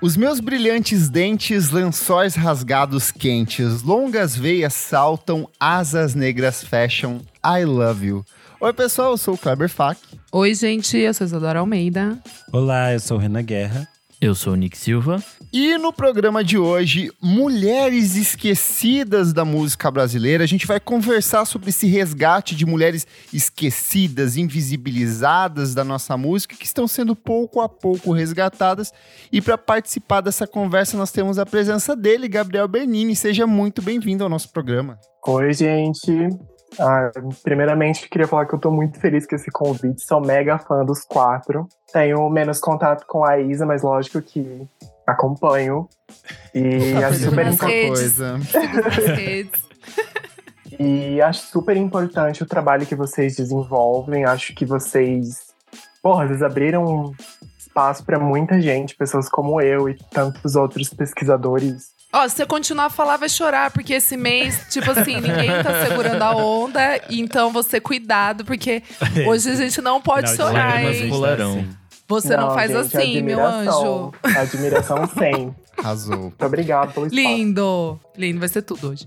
Os meus brilhantes dentes, lençóis rasgados quentes, longas veias saltam, asas negras fecham. I love you. Oi, pessoal, eu sou o Kleber Fak. Oi, gente, eu sou Isadora Almeida. Olá, eu sou o Renan Guerra. Eu sou o Nick Silva. E no programa de hoje, mulheres esquecidas da música brasileira. A gente vai conversar sobre esse resgate de mulheres esquecidas, invisibilizadas da nossa música, que estão sendo pouco a pouco resgatadas. E para participar dessa conversa, nós temos a presença dele, Gabriel Bernini. Seja muito bem-vindo ao nosso programa. Oi, gente. Ah, primeiramente, queria falar que eu tô muito feliz com esse convite. Sou mega fã dos quatro. Tenho menos contato com a Isa, mas lógico que acompanho. E acho super importante. E acho super importante o trabalho que vocês desenvolvem. Acho que vocês, porra, vocês abriram espaço para muita gente, pessoas como eu e tantos outros pesquisadores. Ó, se você continuar a falar, vai chorar, porque esse mês, tipo assim, ninguém tá segurando a onda. Então você cuidado, porque hoje a gente não pode de chorar, hein? Pularão. Você não, faz gente, assim, meu anjo. admiração. Admiração sem. Arrasou. Muito obrigado pelo espaço. Lindo. Lindo, vai ser tudo hoje.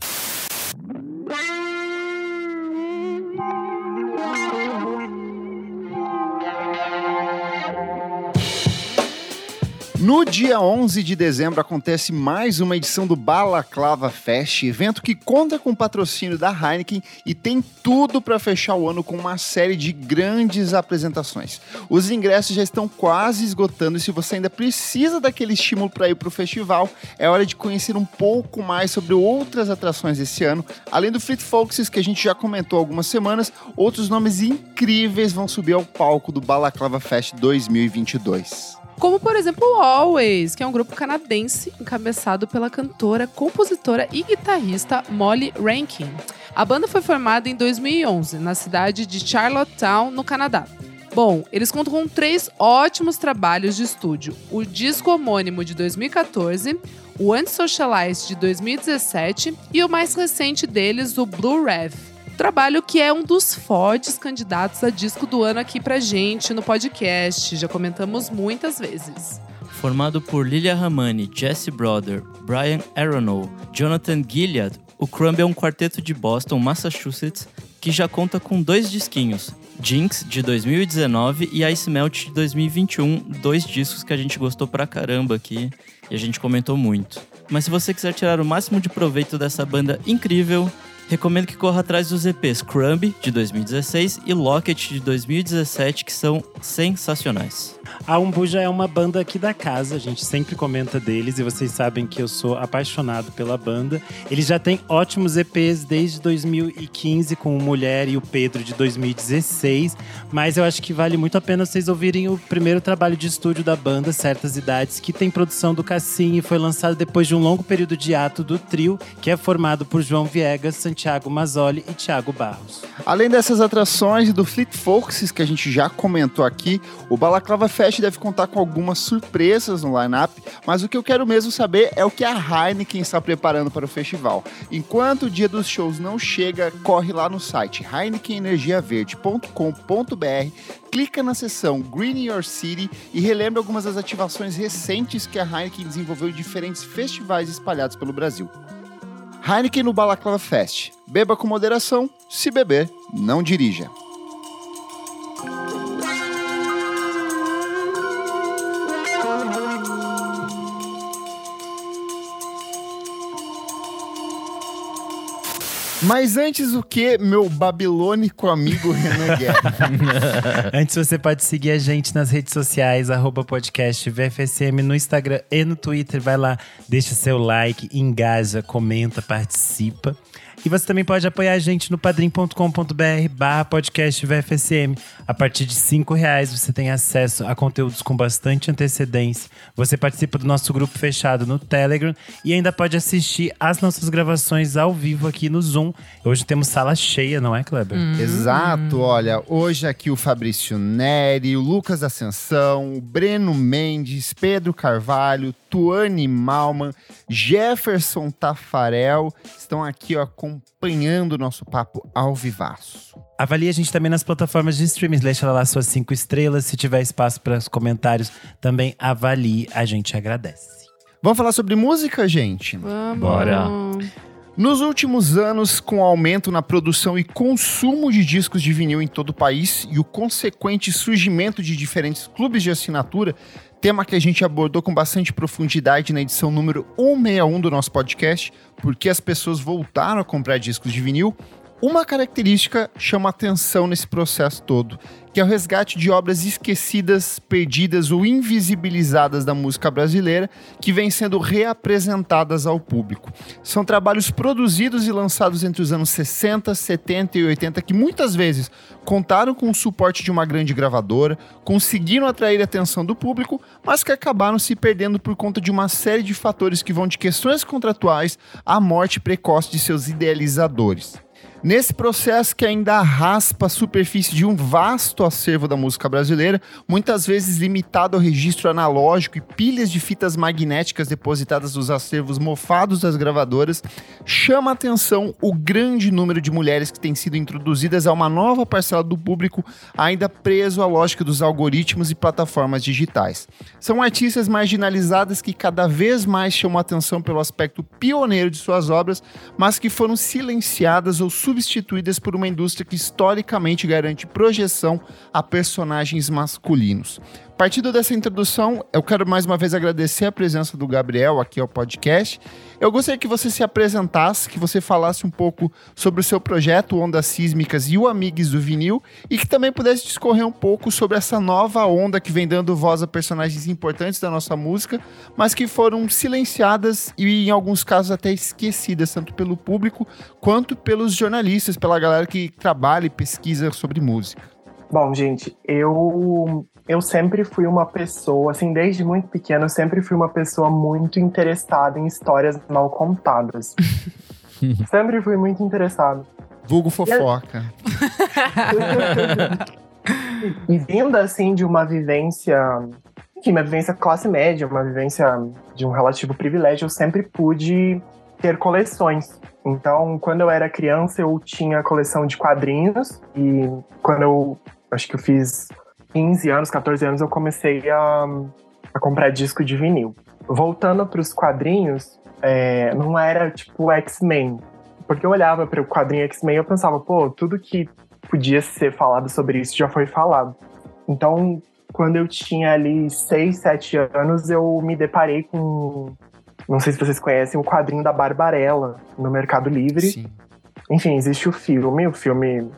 No dia 11 de dezembro acontece mais uma edição do Balaclava Fest, evento que conta com o patrocínio da Heineken e tem tudo para fechar o ano com uma série de grandes apresentações. Os ingressos já estão quase esgotando e se você ainda precisa daquele estímulo para ir para o festival, é hora de conhecer um pouco mais sobre outras atrações desse ano. Além do Fleet Foxes, que a gente já comentou há algumas semanas, outros nomes incríveis vão subir ao palco do Balaclava Fest 2022. Como, por exemplo, o Always, que é um grupo canadense encabeçado pela cantora, compositora e guitarrista Molly Rankin. A banda foi formada em 2011, na cidade de Charlottetown, no Canadá. Bom, eles contam com três ótimos trabalhos de estúdio: o disco homônimo de 2014, o Antisocialize de 2017 e o mais recente deles, o Blue Rev. Trabalho que é um dos fortes candidatos a disco do ano aqui pra gente no podcast. Já comentamos muitas vezes. Formado por Lilia Ramani, Jesse Brother, Brian Aronow, Jonathan Gilliard, o Crumb é um quarteto de Boston, Massachusetts, que já conta com dois disquinhos, Jinx, de 2019, e Ice Melt, de 2021, dois discos que a gente gostou pra caramba aqui e a gente comentou muito. Mas se você quiser tirar o máximo de proveito dessa banda incrível, recomendo que corra atrás dos EPs Crumb, de 2016, e Locket, de 2017, que são sensacionais. A Umbu já é uma banda aqui da casa, a gente sempre comenta deles e vocês sabem que eu sou apaixonado pela banda. Eles já têm ótimos EPs desde 2015 com o Mulher e o Pedro de 2016, mas eu acho que vale muito a pena vocês ouvirem o primeiro trabalho de estúdio da banda, Certas Idades, que tem produção do Cassim e foi lançado depois de um longo período de ato do trio, que é formado por João Viegas, Santiago Mazzoli e Thiago Barros. Além dessas atrações do Fleet Foxes que a gente já comentou aqui, o Balaclava Fest deve contar com algumas surpresas no line-up, mas o que eu quero mesmo saber é o que a Heineken está preparando para o festival. Enquanto o dia dos shows não chega, corre lá no site heinekenenergiaverde.com.br, clica na seção Green Your City e relembra algumas das ativações recentes que a Heineken desenvolveu em diferentes festivais espalhados pelo Brasil. Heineken no Balaclava Fest. Beba com moderação, se beber, não dirija. Mas antes o que, meu babilônico amigo Renan Guerra? Antes, você pode seguir a gente nas redes sociais, arroba podcast VFSM no Instagram e no Twitter. Vai lá, deixa seu like, engaja, comenta, participa. E você também pode apoiar a gente no padrim.com.br barra podcast VFSM. A partir de cinco reais você tem acesso a conteúdos com bastante antecedência. Você participa do nosso grupo fechado no Telegram e ainda pode assistir as nossas gravações ao vivo aqui no Zoom. Hoje temos sala cheia, não é, Kleber? Exato, olha, hoje aqui o Fabrício Neri, o Lucas Ascensão, o Breno Mendes, Pedro Carvalho, Tuane Malman, Jefferson Tafarel estão aqui ó, acompanhando o nosso papo ao vivaço. Avalie a gente também nas plataformas de streaming. Deixa lá suas cinco estrelas. Se tiver espaço para os comentários, também avalie. A gente agradece. Vamos falar sobre música, gente? Vamos. Bora. Nos últimos anos, com o aumento na produção e consumo de discos de vinil em todo o país e o consequente surgimento de diferentes clubes de assinatura, tema que a gente abordou com bastante profundidade na edição número 161 do nosso podcast, porque as pessoas voltaram a comprar discos de vinil, uma característica chama atenção nesse processo todo, que é o resgate de obras esquecidas, perdidas ou invisibilizadas da música brasileira que vêm sendo reapresentadas ao público. São trabalhos produzidos e lançados entre os anos 60, 70 e 80 que muitas vezes contaram com o suporte de uma grande gravadora, conseguiram atrair a atenção do público, mas que acabaram se perdendo por conta de uma série de fatores que vão de questões contratuais à morte precoce de seus idealizadores. Nesse processo que ainda raspa a superfície de um vasto acervo da música brasileira, muitas vezes limitado ao registro analógico e pilhas de fitas magnéticas depositadas nos acervos mofados das gravadoras, chama a atenção o grande número de mulheres que têm sido introduzidas a uma nova parcela do público ainda preso à lógica dos algoritmos e plataformas digitais. São artistas marginalizadas que cada vez mais chamam a atenção pelo aspecto pioneiro de suas obras, mas que foram silenciadas ou substituídas por uma indústria que historicamente garante projeção a personagens masculinos. Partindo dessa introdução, eu quero mais uma vez agradecer a presença do Gabriel aqui ao podcast. Eu gostaria que você se apresentasse, que você falasse um pouco sobre o seu projeto Ondas Sísmicas e o Amigos do Vinil e que também pudesse discorrer um pouco sobre essa nova onda que vem dando voz a personagens importantes da nossa música, mas que foram silenciadas e em alguns casos até esquecidas, tanto pelo público quanto pelos jornalistas, pela galera que trabalha e pesquisa sobre música. Bom, gente, eu eu sempre fui uma pessoa, assim, desde muito pequena, eu sempre fui uma pessoa muito interessada em histórias mal contadas. sempre fui muito interessado. Vulgo fofoca. E vindo, assim, de uma vivência, enfim, uma vivência classe média, uma vivência de um relativo privilégio, eu sempre pude ter coleções. Então, quando eu era criança, eu tinha coleção de quadrinhos e quando eu acho que eu fiz 15 anos, 14 anos, eu comecei a, a comprar disco de vinil. Voltando para os quadrinhos, é, não era tipo X-Men. Porque eu olhava para o quadrinho X-Men e eu pensava, pô, tudo que podia ser falado sobre isso já foi falado. Então, quando eu tinha ali 6, 7 anos, eu me deparei com. Não sei se vocês conhecem o quadrinho da Barbarella no Mercado Livre. Sim. Enfim, existe o filme. O filme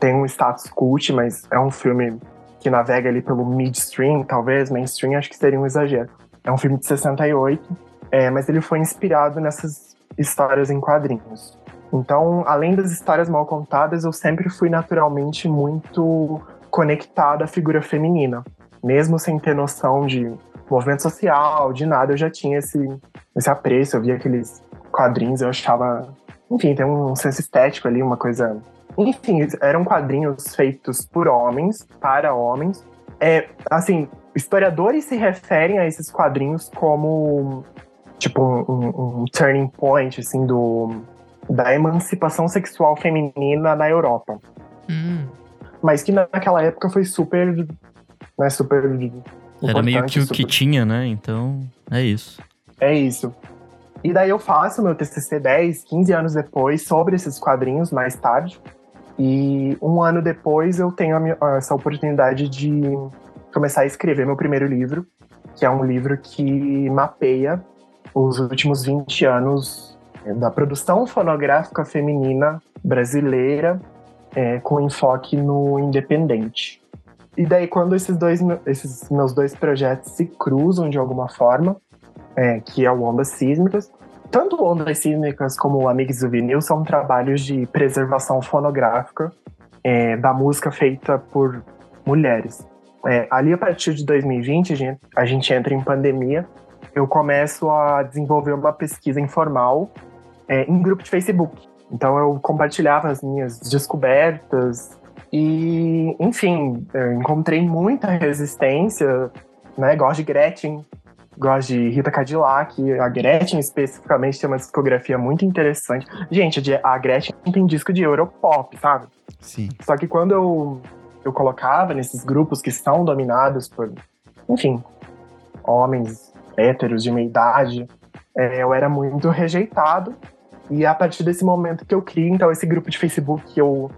tem um status cult, mas é um filme que navega ali pelo midstream, talvez, mainstream, acho que seria um exagero. É um filme de 68, é, mas ele foi inspirado nessas histórias em quadrinhos. Então, além das histórias mal contadas, eu sempre fui naturalmente muito conectado à figura feminina. Mesmo sem ter noção de movimento social, de nada, eu já tinha esse, esse apreço. Eu via aqueles quadrinhos, eu achava. Enfim, tem um senso estético ali, uma coisa enfim, eram quadrinhos feitos por homens, para homens. É, assim, historiadores se referem a esses quadrinhos como tipo um, um, um turning point assim do da emancipação sexual feminina na Europa. Hum. Mas que naquela época foi super, né, super Era meio que o super... que tinha, né? Então, é isso. É isso. E daí eu faço meu TCC 10, 15 anos depois sobre esses quadrinhos mais tarde. E um ano depois eu tenho minha, essa oportunidade de começar a escrever meu primeiro livro, que é um livro que mapeia os últimos 20 anos da produção fonográfica feminina brasileira é, com enfoque no independente. E daí, quando esses, dois, esses meus dois projetos se cruzam de alguma forma, é, que é o Ondas Sísmicas, tanto Ondas Sísmicas como Amigos do Vinil são trabalhos de preservação fonográfica é, da música feita por mulheres. É, ali, a partir de 2020, a gente, a gente entra em pandemia. Eu começo a desenvolver uma pesquisa informal é, em grupo de Facebook. Então, eu compartilhava as minhas descobertas e, enfim, encontrei muita resistência. Né? Gosto de Gretchen, Gosto de Rita Cadillac, a Gretchen especificamente tem uma discografia muito interessante. Gente, a Gretchen tem disco de Europop, sabe? Sim. Só que quando eu, eu colocava nesses grupos que são dominados por, enfim, homens héteros de meia idade, é, eu era muito rejeitado. E a partir desse momento que eu criei, então, esse grupo de Facebook, eu,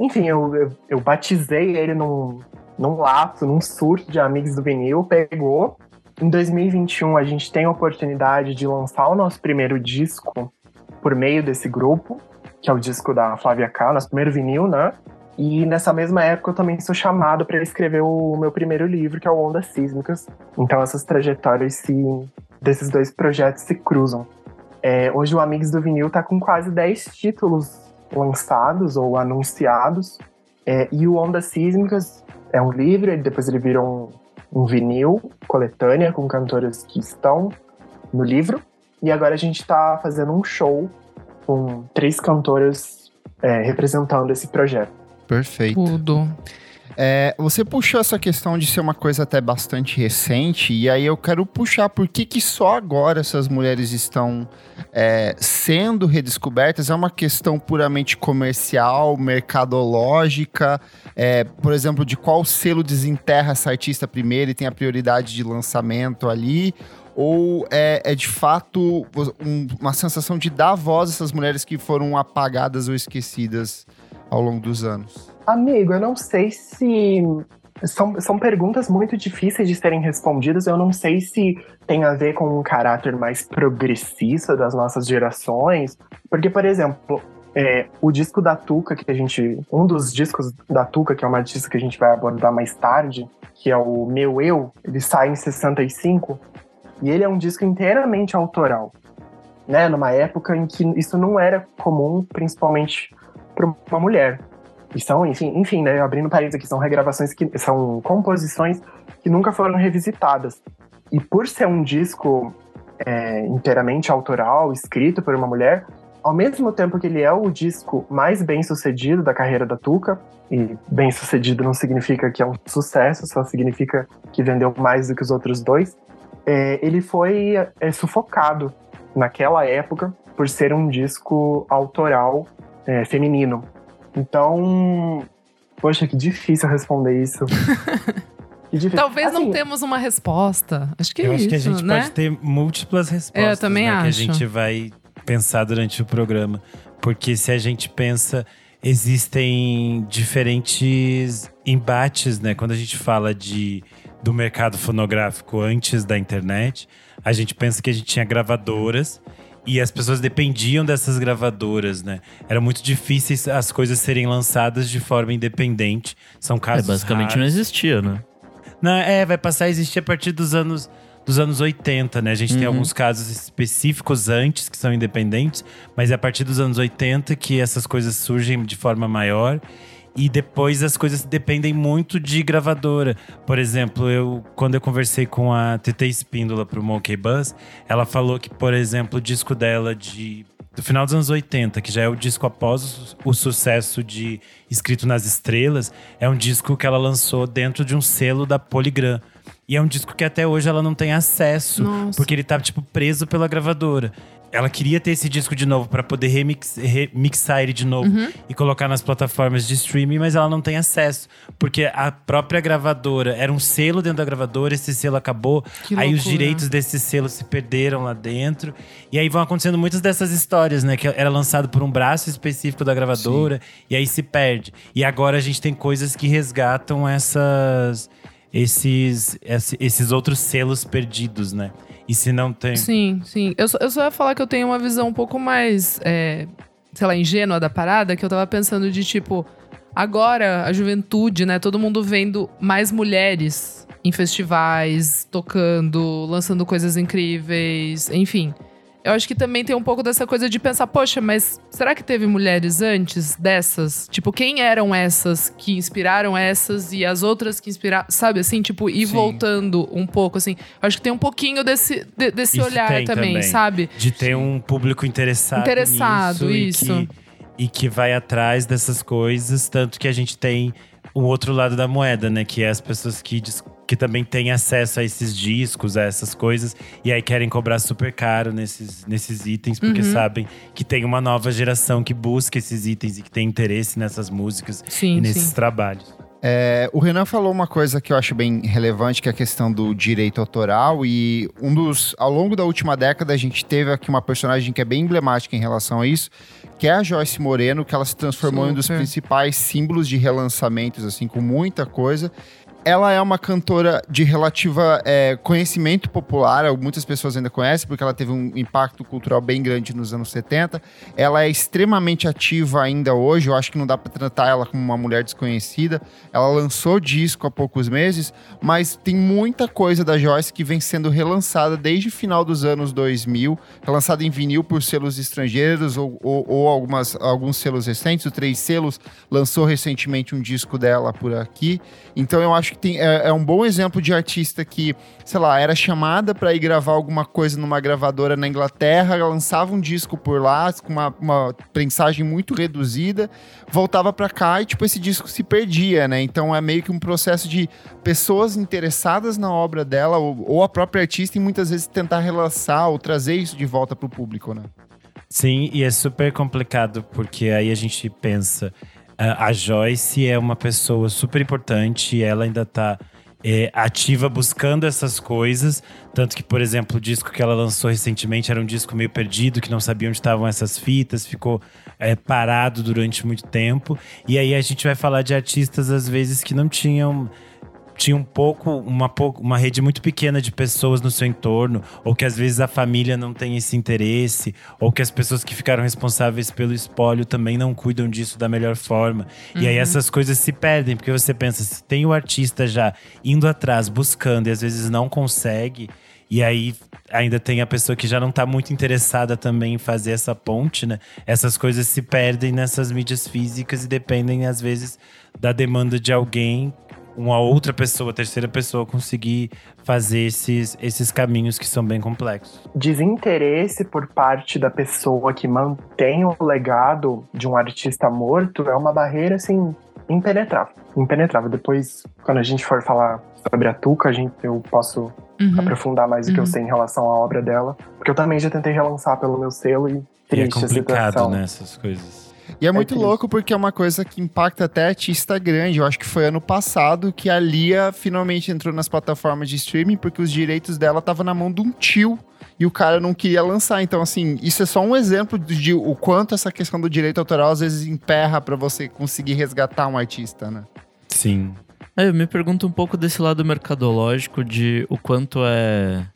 enfim, eu, eu, eu batizei ele num, num lapso, num surto de amigos do vinil, pegou. Em 2021, a gente tem a oportunidade de lançar o nosso primeiro disco por meio desse grupo, que é o disco da Flávia K, nosso primeiro vinil, né? E nessa mesma época eu também sou chamado para escrever o meu primeiro livro, que é o Ondas Sísmicas. Então essas trajetórias se, desses dois projetos se cruzam. É, hoje o Amigos do Vinil está com quase 10 títulos lançados ou anunciados. É, e o Ondas Sísmicas é um livro, depois ele vira um, um vinil, coletânea, com cantoras que estão no livro. E agora a gente está fazendo um show com três cantoras é, representando esse projeto. Perfeito. Tudo. É, você puxou essa questão de ser uma coisa até bastante recente, e aí eu quero puxar por que, que só agora essas mulheres estão é, sendo redescobertas. É uma questão puramente comercial, mercadológica, é, por exemplo, de qual selo desenterra essa artista primeiro e tem a prioridade de lançamento ali, ou é, é de fato um, uma sensação de dar voz a essas mulheres que foram apagadas ou esquecidas ao longo dos anos? Amigo, eu não sei se. São, são perguntas muito difíceis de serem respondidas. Eu não sei se tem a ver com um caráter mais progressista das nossas gerações. Porque, por exemplo, é, o disco da Tuca, que a gente. Um dos discos da Tuca, que é uma artista que a gente vai abordar mais tarde, que é o Meu Eu, ele sai em 65. E ele é um disco inteiramente autoral. Né? Numa época em que isso não era comum, principalmente para uma mulher. E são, enfim, enfim, né, abrindo parênteses aqui, são regravações que são composições que nunca foram revisitadas. E por ser um disco é, inteiramente autoral, escrito por uma mulher, ao mesmo tempo que ele é o disco mais bem sucedido da carreira da Tuca, e bem sucedido não significa que é um sucesso, só significa que vendeu mais do que os outros dois, é, ele foi é, sufocado naquela época por ser um disco autoral é, feminino. Então, poxa, que difícil responder isso. Talvez não Assim, temos uma resposta. Acho que Eu é acho isso, que a gente né? pode ter múltiplas respostas. Eu também né, Que a acho. gente vai pensar durante o programa. Porque se a gente pensa, existem diferentes embates, né? Quando a gente fala de, do mercado fonográfico antes da internet, a gente pensa que a gente tinha gravadoras e as pessoas dependiam dessas gravadoras, né? Era muito difícil as coisas serem lançadas de forma independente. São É, casos basicamente raros. não existia, né? Não, é, vai passar a existir a partir dos anos dos anos 80, né? A gente tem Uhum. alguns casos específicos antes que são independentes, mas é a partir dos anos 80 que essas coisas surgem de forma maior. E depois as coisas dependem muito de gravadora. Por exemplo, eu quando eu conversei com a TT Espíndola pro Monkey Buzz, ela falou que, por exemplo, o disco dela de do final dos anos 80, que já é o disco após o, o sucesso de Escrito nas Estrelas, é um disco que ela lançou dentro de um selo da Polygram. E é um disco que até hoje ela não tem acesso, Nossa. porque ele tá tipo preso pela gravadora. Ela queria ter esse disco de novo para poder remix, remixar ele de novo Uhum. e colocar nas plataformas de streaming, mas ela não tem acesso, porque a própria gravadora era um selo dentro da gravadora, esse selo acabou, Que aí os direitos desse selo se perderam lá dentro. E aí vão acontecendo muitas dessas histórias, né? Que era lançado por um braço específico da gravadora e aí se perde. E agora a gente tem coisas que resgatam essas. Esses, esse- esses outros selos perdidos, né? E se não tem. Sim, sim. Eu só, eu só ia falar que eu tenho uma visão um pouco mais, é, sei lá, ingênua da parada, que eu tava pensando de tipo, agora a juventude, né? Todo mundo vendo mais mulheres em festivais, tocando, lançando coisas incríveis, enfim. Eu acho que também tem um pouco dessa coisa de pensar, poxa, mas será que teve mulheres antes dessas? Tipo, quem eram essas que inspiraram essas e as outras que inspiraram, sabe assim, tipo, ir Sim. voltando um pouco assim. Acho que tem um pouquinho desse, de- desse Isso olhar também, também. sabe? De ter um público interessado. Interessado, nisso isso. E que, e que vai atrás dessas coisas. Tanto que a gente tem o outro lado da moeda, né? Que é as pessoas que que também têm acesso a esses discos, a essas coisas, e aí querem cobrar super caro nesses, nesses itens, porque Uhum. sabem que tem uma nova geração que busca esses itens e que tem interesse nessas músicas Sim, e nesses sim. trabalhos. É, o Renan falou uma coisa que eu acho bem relevante, que é a questão do direito autoral. E um dos. Ao longo da última década, a gente teve aqui uma personagem que é bem emblemática em relação a isso, que é a Joyce Moreno, que ela se transformou em um dos Super. principais símbolos de relançamentos, assim, com muita coisa. Ela é uma cantora de relativa é, conhecimento popular, muitas pessoas ainda conhecem, porque ela teve um impacto cultural bem grande nos anos 70. Ela é extremamente ativa ainda hoje, eu acho que não dá para tratar ela como uma mulher desconhecida. Ela lançou disco há poucos meses, mas tem muita coisa da Joyce que vem sendo relançada desde o final dos anos 2000, relançada em vinil por selos estrangeiros ou, ou, ou algumas, alguns selos recentes. O Três Selos lançou recentemente um disco dela por aqui. Então eu acho tem, é, é um bom exemplo de artista que, sei lá, era chamada para ir gravar alguma coisa numa gravadora na Inglaterra, lançava um disco por lá com uma, uma prensagem muito reduzida, voltava para cá e tipo esse disco se perdia, né? Então é meio que um processo de pessoas interessadas na obra dela ou, ou a própria artista e muitas vezes tentar relançar ou trazer isso de volta pro público, né? Sim, e é super complicado, porque aí a gente pensa. A Joyce é uma pessoa super importante, ela ainda tá é, ativa buscando essas coisas. Tanto que, por exemplo, o disco que ela lançou recentemente era um disco meio perdido, que não sabia onde estavam essas fitas, ficou é, parado durante muito tempo. E aí a gente vai falar de artistas, às vezes, que não tinham tinha um pouco uma, uma rede muito pequena de pessoas no seu entorno, ou que às vezes a família não tem esse interesse, ou que as pessoas que ficaram responsáveis pelo espólio também não cuidam disso da melhor forma. E aí essas coisas se perdem, porque você pensa, se tem o artista já indo atrás, buscando, e às vezes não consegue. E aí ainda tem a pessoa que já não tá muito interessada também em fazer essa ponte, né? Essas coisas se perdem nessas mídias físicas e dependem, às vezes, da demanda de alguém uma outra pessoa, terceira pessoa, conseguir fazer esses, esses caminhos que são bem complexos. Desinteresse por parte da pessoa que mantém o legado de um artista morto é uma barreira, assim, impenetrável. Impenetrável. Depois, quando a gente for falar sobre a Tuca, a gente, eu posso Uhum. aprofundar mais o que eu Uhum. sei em relação à obra dela. Porque eu também já tentei relançar pelo meu selo e E é triste a complicado, situação. né, essas coisas. E é muito triste. louco porque é uma coisa que impacta até artista grande. Eu acho que foi ano passado que a Lia finalmente entrou nas plataformas de streaming porque os direitos dela estavam na mão de um tio e o cara não queria lançar. Então, assim, isso é só um exemplo de o quanto essa questão do direito autoral às vezes emperra pra você conseguir resgatar um artista, né? Sim. É, eu me pergunto um pouco desse lado mercadológico de o quanto é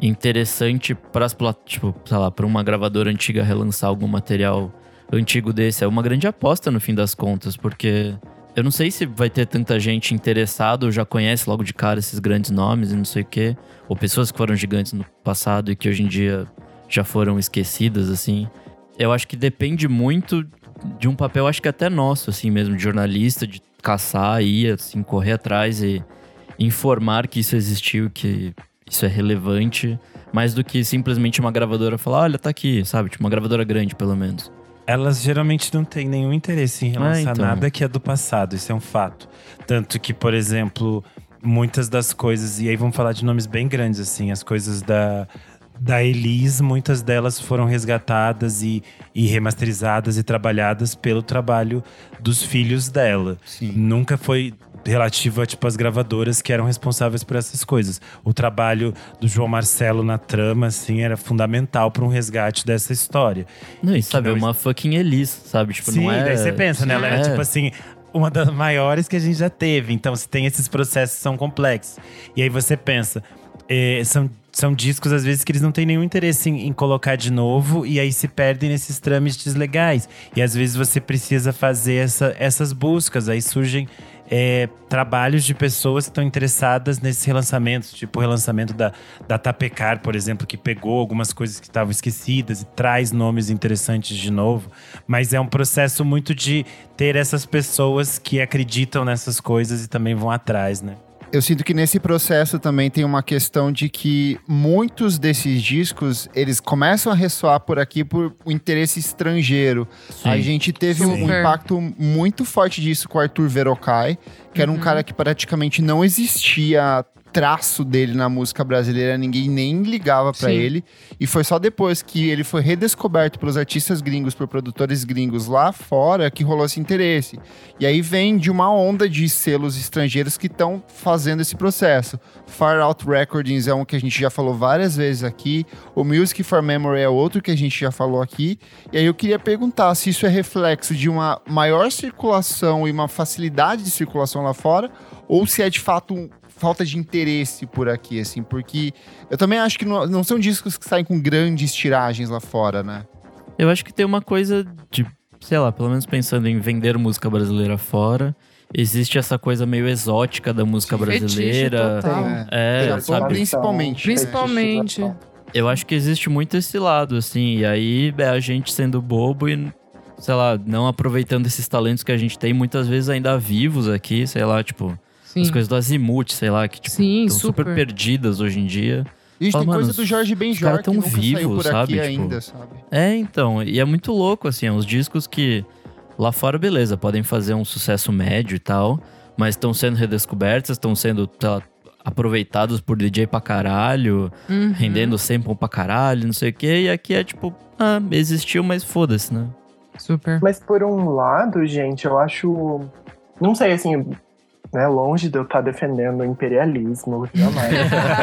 interessante para as tipo, sei lá, para uma gravadora antiga relançar algum material antigo desse. É uma grande aposta no fim das contas, porque eu não sei se vai ter tanta gente interessada ou já conhece logo de cara esses grandes nomes e não sei o quê, ou pessoas que foram gigantes no passado e que hoje em dia já foram esquecidas assim. Eu acho que depende muito de um papel, acho que até nosso, assim mesmo, de jornalista, de caçar, ir, assim, correr atrás e informar que isso existiu, que isso é relevante, mais do que simplesmente uma gravadora falar, olha, tá aqui, sabe? Tipo, uma gravadora grande, pelo menos. Elas geralmente não têm nenhum interesse em relançar Ah, então. nada que é do passado, isso é um fato. Tanto que, por exemplo, muitas das coisas, e aí vamos falar de nomes bem grandes, assim, as coisas da, da Elis, muitas delas foram resgatadas e, e remasterizadas e trabalhadas pelo trabalho dos filhos dela. Sim. Nunca foi relativo a tipo as gravadoras que eram responsáveis por essas coisas. O trabalho do João Marcelo na trama assim era fundamental para um resgate dessa história. Não, e sabe, é não- uma fucking Elis, sabe? Tipo, Sim, não é... daí você pensa, né? Ela era É. tipo assim, uma das maiores que a gente já teve. Então, se tem esses processos são complexos. E aí você pensa, é, são, são discos, às vezes, que eles não têm nenhum interesse em, em colocar de novo, e aí se perdem nesses trâmites legais. E às vezes você precisa fazer essa, essas buscas, aí surgem. é, trabalhos de pessoas que estão interessadas nesses relançamentos, tipo o relançamento da, da Tapecar, por exemplo, que pegou algumas coisas que estavam esquecidas e traz nomes interessantes de novo. Mas é um processo muito de ter essas pessoas que acreditam nessas coisas e também vão atrás, né? Eu sinto que nesse processo também tem uma questão de que muitos desses discos, eles começam a ressoar por aqui por um interesse estrangeiro. Sim. A gente teve um impacto muito forte disso com o Arthur Verocai, que era um cara que praticamente não existia traço dele na música brasileira, ninguém nem ligava pra Sim. ele. E foi só depois que ele foi redescoberto pelos artistas gringos, por produtores gringos lá fora, que rolou esse interesse. E aí vem de uma onda de selos estrangeiros que estão fazendo esse processo. Far Out Recordings é um que a gente já falou várias vezes aqui. O Music for Memory é outro que a gente já falou aqui. E aí eu queria perguntar se isso é reflexo de uma maior circulação e uma facilidade de circulação lá fora, ou se é de fato um- falta de interesse por aqui, assim, porque eu também acho que não, não são discos que saem com grandes tiragens lá fora, né? Eu acho que tem uma coisa de, sei lá, pelo menos pensando em vender música brasileira fora, existe essa coisa meio exótica da música brasileira. total. Tem, É, Japão, sabe? principalmente. Principalmente. Eu acho que existe muito esse lado, assim, e aí é a gente sendo bobo e, sei lá, não aproveitando esses talentos que a gente tem, muitas vezes ainda vivos aqui, sei lá, tipo, Sim. as coisas do Azimuth, sei lá, que, tipo, Sim, estão super. super. perdidas hoje em dia. Gente, Fala, tem coisa do Jorge os Benjor caras que tão nunca aqui sabe? Tipo, ainda, sabe? É, então, e é muito louco, assim, é uns discos que lá fora, beleza, podem fazer um sucesso médio e tal, mas estão sendo redescobertos, estão sendo, lá, aproveitados por DJ pra caralho, Uhum. rendendo sample pra caralho, não sei o quê, e aqui é tipo, ah, existiu, mas foda-se, né? Super. Mas por um lado, gente, eu acho. Não sei, assim, né? Longe de eu estar defendendo o imperialismo, jamais.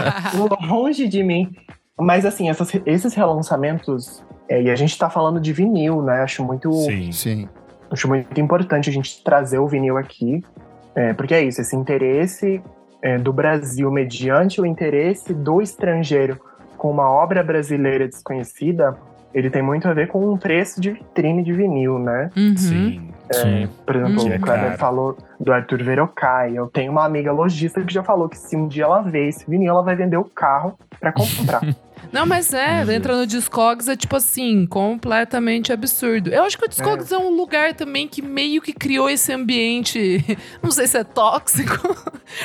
longe de mim. Mas assim, essas- esses relançamentos. é, e a gente tá falando de vinil, né? Acho muito, Sim. Sim. acho muito importante a gente trazer o vinil aqui. é, porque é isso, esse interesse é, do Brasil mediante o interesse do estrangeiro com uma obra brasileira desconhecida, ele tem muito a ver com um preço de vitrine de vinil, né? Uhum. Sim. Sim. Por exemplo, Hum. o Kleber falou do Arthur Verocai. Eu tenho uma amiga lojista que já falou que se um dia ela vê esse vinil, ela vai vender o carro pra comprar. Não, mas é, Meu entra no Discogs é tipo assim, completamente absurdo. Eu acho que o Discogs é. um lugar também que meio que criou esse ambiente, não sei se é tóxico,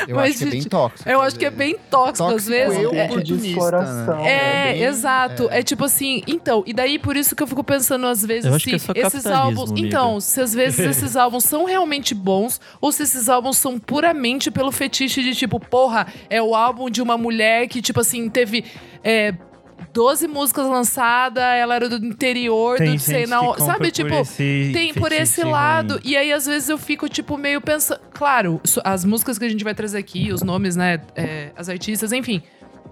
Eu Mas, acho que é bem tóxico. eu às acho que é vezes. bem tóxico, às Tóxico vezes. eu É, de oportunista, exploração. né? É, bem- exato. é. É. tipo assim, então, e daí por isso que eu fico pensando às vezes Eu acho se que é só esses álbuns. amiga. Então, se às vezes esses álbuns são realmente bons, ou se esses álbuns são puramente pelo fetiche de tipo, porra, é o álbum de uma mulher que, tipo assim, teve. É, 12 músicas lançadas, ela era do interior, Tem do sei não, sabe, por tipo, tem por esse lado. ruim. E aí, às vezes, eu fico, tipo, meio pensando. Claro, as músicas que a gente vai trazer aqui, os nomes, né? é, as artistas, enfim.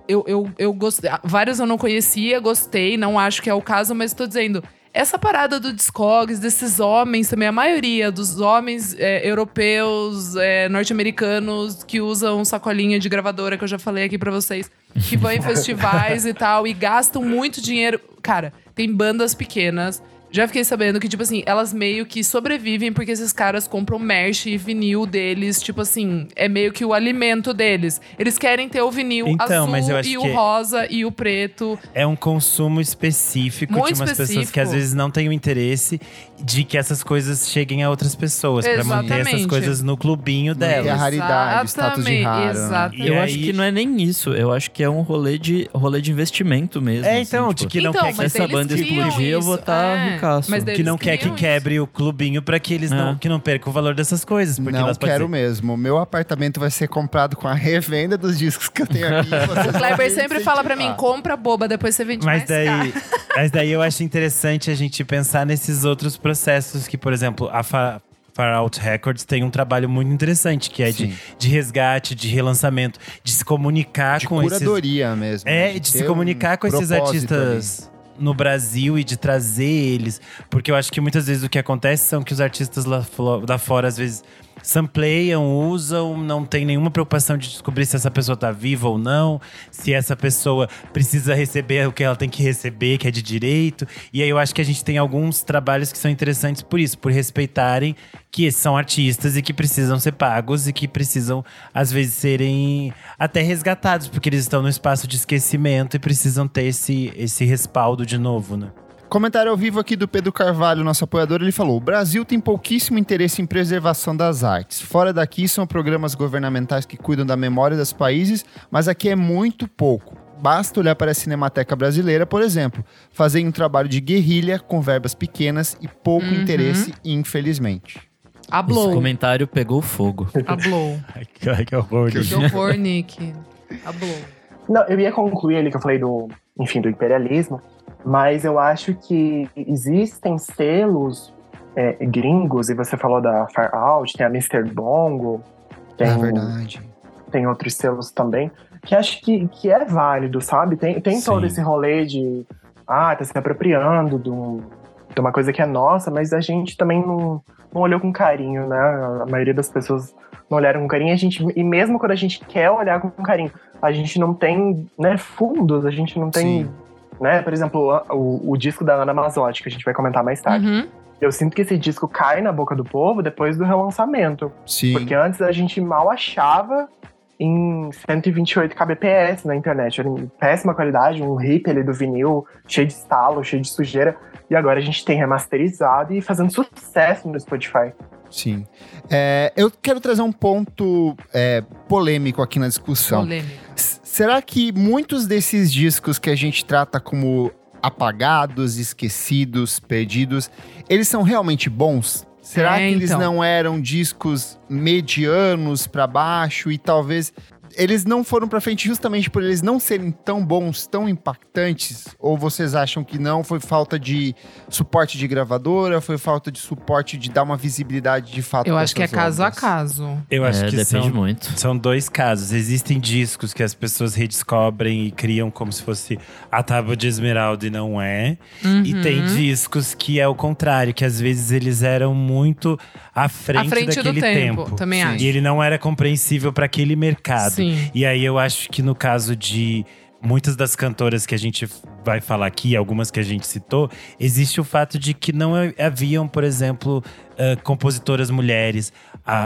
Eu, eu, eu gostei. Vários eu não conhecia, gostei, não acho que é o caso, mas tô dizendo. Essa parada do Discogs, desses homens também, a maioria dos homens é, europeus, é, norte-americanos que usam sacolinha de gravadora, que eu já falei aqui pra vocês, que vão em festivais e tal, e gastam muito dinheiro. Cara, tem bandas pequenas. Já fiquei sabendo que, tipo assim, elas meio que sobrevivem porque esses caras compram merch e vinil deles, tipo assim, é meio que o alimento deles. Eles querem ter o vinil Então, azul mas eu acho e que- o rosa e o preto. É um consumo específico Muito de umas pessoas que específico. às vezes não têm o interesse de que essas coisas cheguem a outras pessoas. Pra manter essas coisas no clubinho Manter a delas. raridade, status de raro. né? exatamente. E eu aí- acho que não é nem isso. Eu acho que é um rolê de, rolê de investimento mesmo. É, assim, então, tipo, de que não então, quer que essa banda explodir, eu vou isso, tá é. Ricaço. Mas daí que não quer que criam quebre o clubinho pra que eles não, É. que não percam o valor dessas coisas. Porque Não quero ser- mesmo. Meu apartamento vai ser comprado com a revenda dos discos que eu tenho aqui. O Kleber sempre fala pra mim, compra boba, depois você vende Mas mais caro. daí, mas daí eu acho interessante a gente pensar nesses outros processos que, por exemplo, a Fa- Far Out Records tem um trabalho muito interessante, que é de, Sim. de resgate, de relançamento, de se comunicar De com esses curadoria mesmo. É, né? de se ter comunicar um com esses propósito artistas no Brasil e de trazer eles. Porque eu acho que muitas vezes o que acontece são que os artistas lá, lá fora, às vezes, sampleiam, usam, não tem nenhuma preocupação de descobrir se essa pessoa tá viva ou não, se essa pessoa precisa receber o que ela tem que receber, que é de direito. E aí eu acho que a gente tem alguns trabalhos que são interessantes por isso, por respeitarem que são artistas e que precisam ser pagos e que precisam, às vezes, serem até resgatados, porque eles estão no espaço de esquecimento e precisam ter esse, esse respaldo de novo, né? Comentário ao vivo aqui do Pedro Carvalho, nosso apoiador, ele falou: o Brasil tem pouquíssimo interesse em preservação das artes. Fora daqui são programas governamentais que cuidam da memória dos países, mas aqui é muito pouco. Basta olhar para a Cinemateca Brasileira, por exemplo, fazer um trabalho de guerrilha com verbas pequenas e pouco Uhum. interesse, infelizmente. Hablou. Esse comentário pegou fogo. Hablou. Ai, que, que horror. Que gente. horror, Nick. Hablou. Não, eu ia concluir ali que eu falei do, enfim, do imperialismo, mas eu acho que existem selos é, gringos, e você falou da Far Out, tem a Mr. Bongo, tem, É verdade. tem outros selos também, que acho que, que é válido, sabe? Tem, tem todo esse rolê de, ah, tá se apropriando de, um- de uma coisa que é nossa, mas a gente também não, não olhou com carinho, né? A maioria das pessoas não olharam com carinho, a gente, e mesmo quando a gente quer olhar com carinho, a gente não tem né, fundos, a gente não tem. Sim. Né? Por exemplo, o, o disco da Ana Mazotti, que a gente vai comentar mais tarde. Uhum. Eu sinto que esse disco cai na boca do povo depois do relançamento. Sim. Porque antes a gente mal achava em 128 kbps na internet. Era em péssima qualidade, um rip ali do vinil, cheio de estalo, cheio de sujeira. E agora a gente tem remasterizado e fazendo sucesso no Spotify. Sim. É, eu quero trazer um ponto é, polêmico aqui na discussão. Polêmica. Será que muitos desses discos que a gente trata como apagados, esquecidos, perdidos, eles são realmente bons? Será É, que eles então. não eram discos medianos pra baixo e talvez eles não foram pra frente justamente por eles não serem tão bons, tão impactantes? Ou vocês acham que não? Foi falta de suporte de gravadora? Foi falta de suporte de dar uma visibilidade de fato? Eu acho que é caso a obras? caso. Eu acho é, que depende são, muito. são dois casos. Existem discos que as pessoas redescobrem e criam como se fosse a tábua de esmeralda e não é. E Uhum. tem discos que é o contrário, que às vezes eles eram muito à frente, À frente do daquele tempo, tempo. também Sim. acho. E ele não era compreensível para aquele mercado. Sim. E aí eu acho que no caso de muitas das cantoras que a gente vai falar aqui, algumas que a gente citou, existe o fato de que não haviam, por exemplo, ah, compositoras mulheres.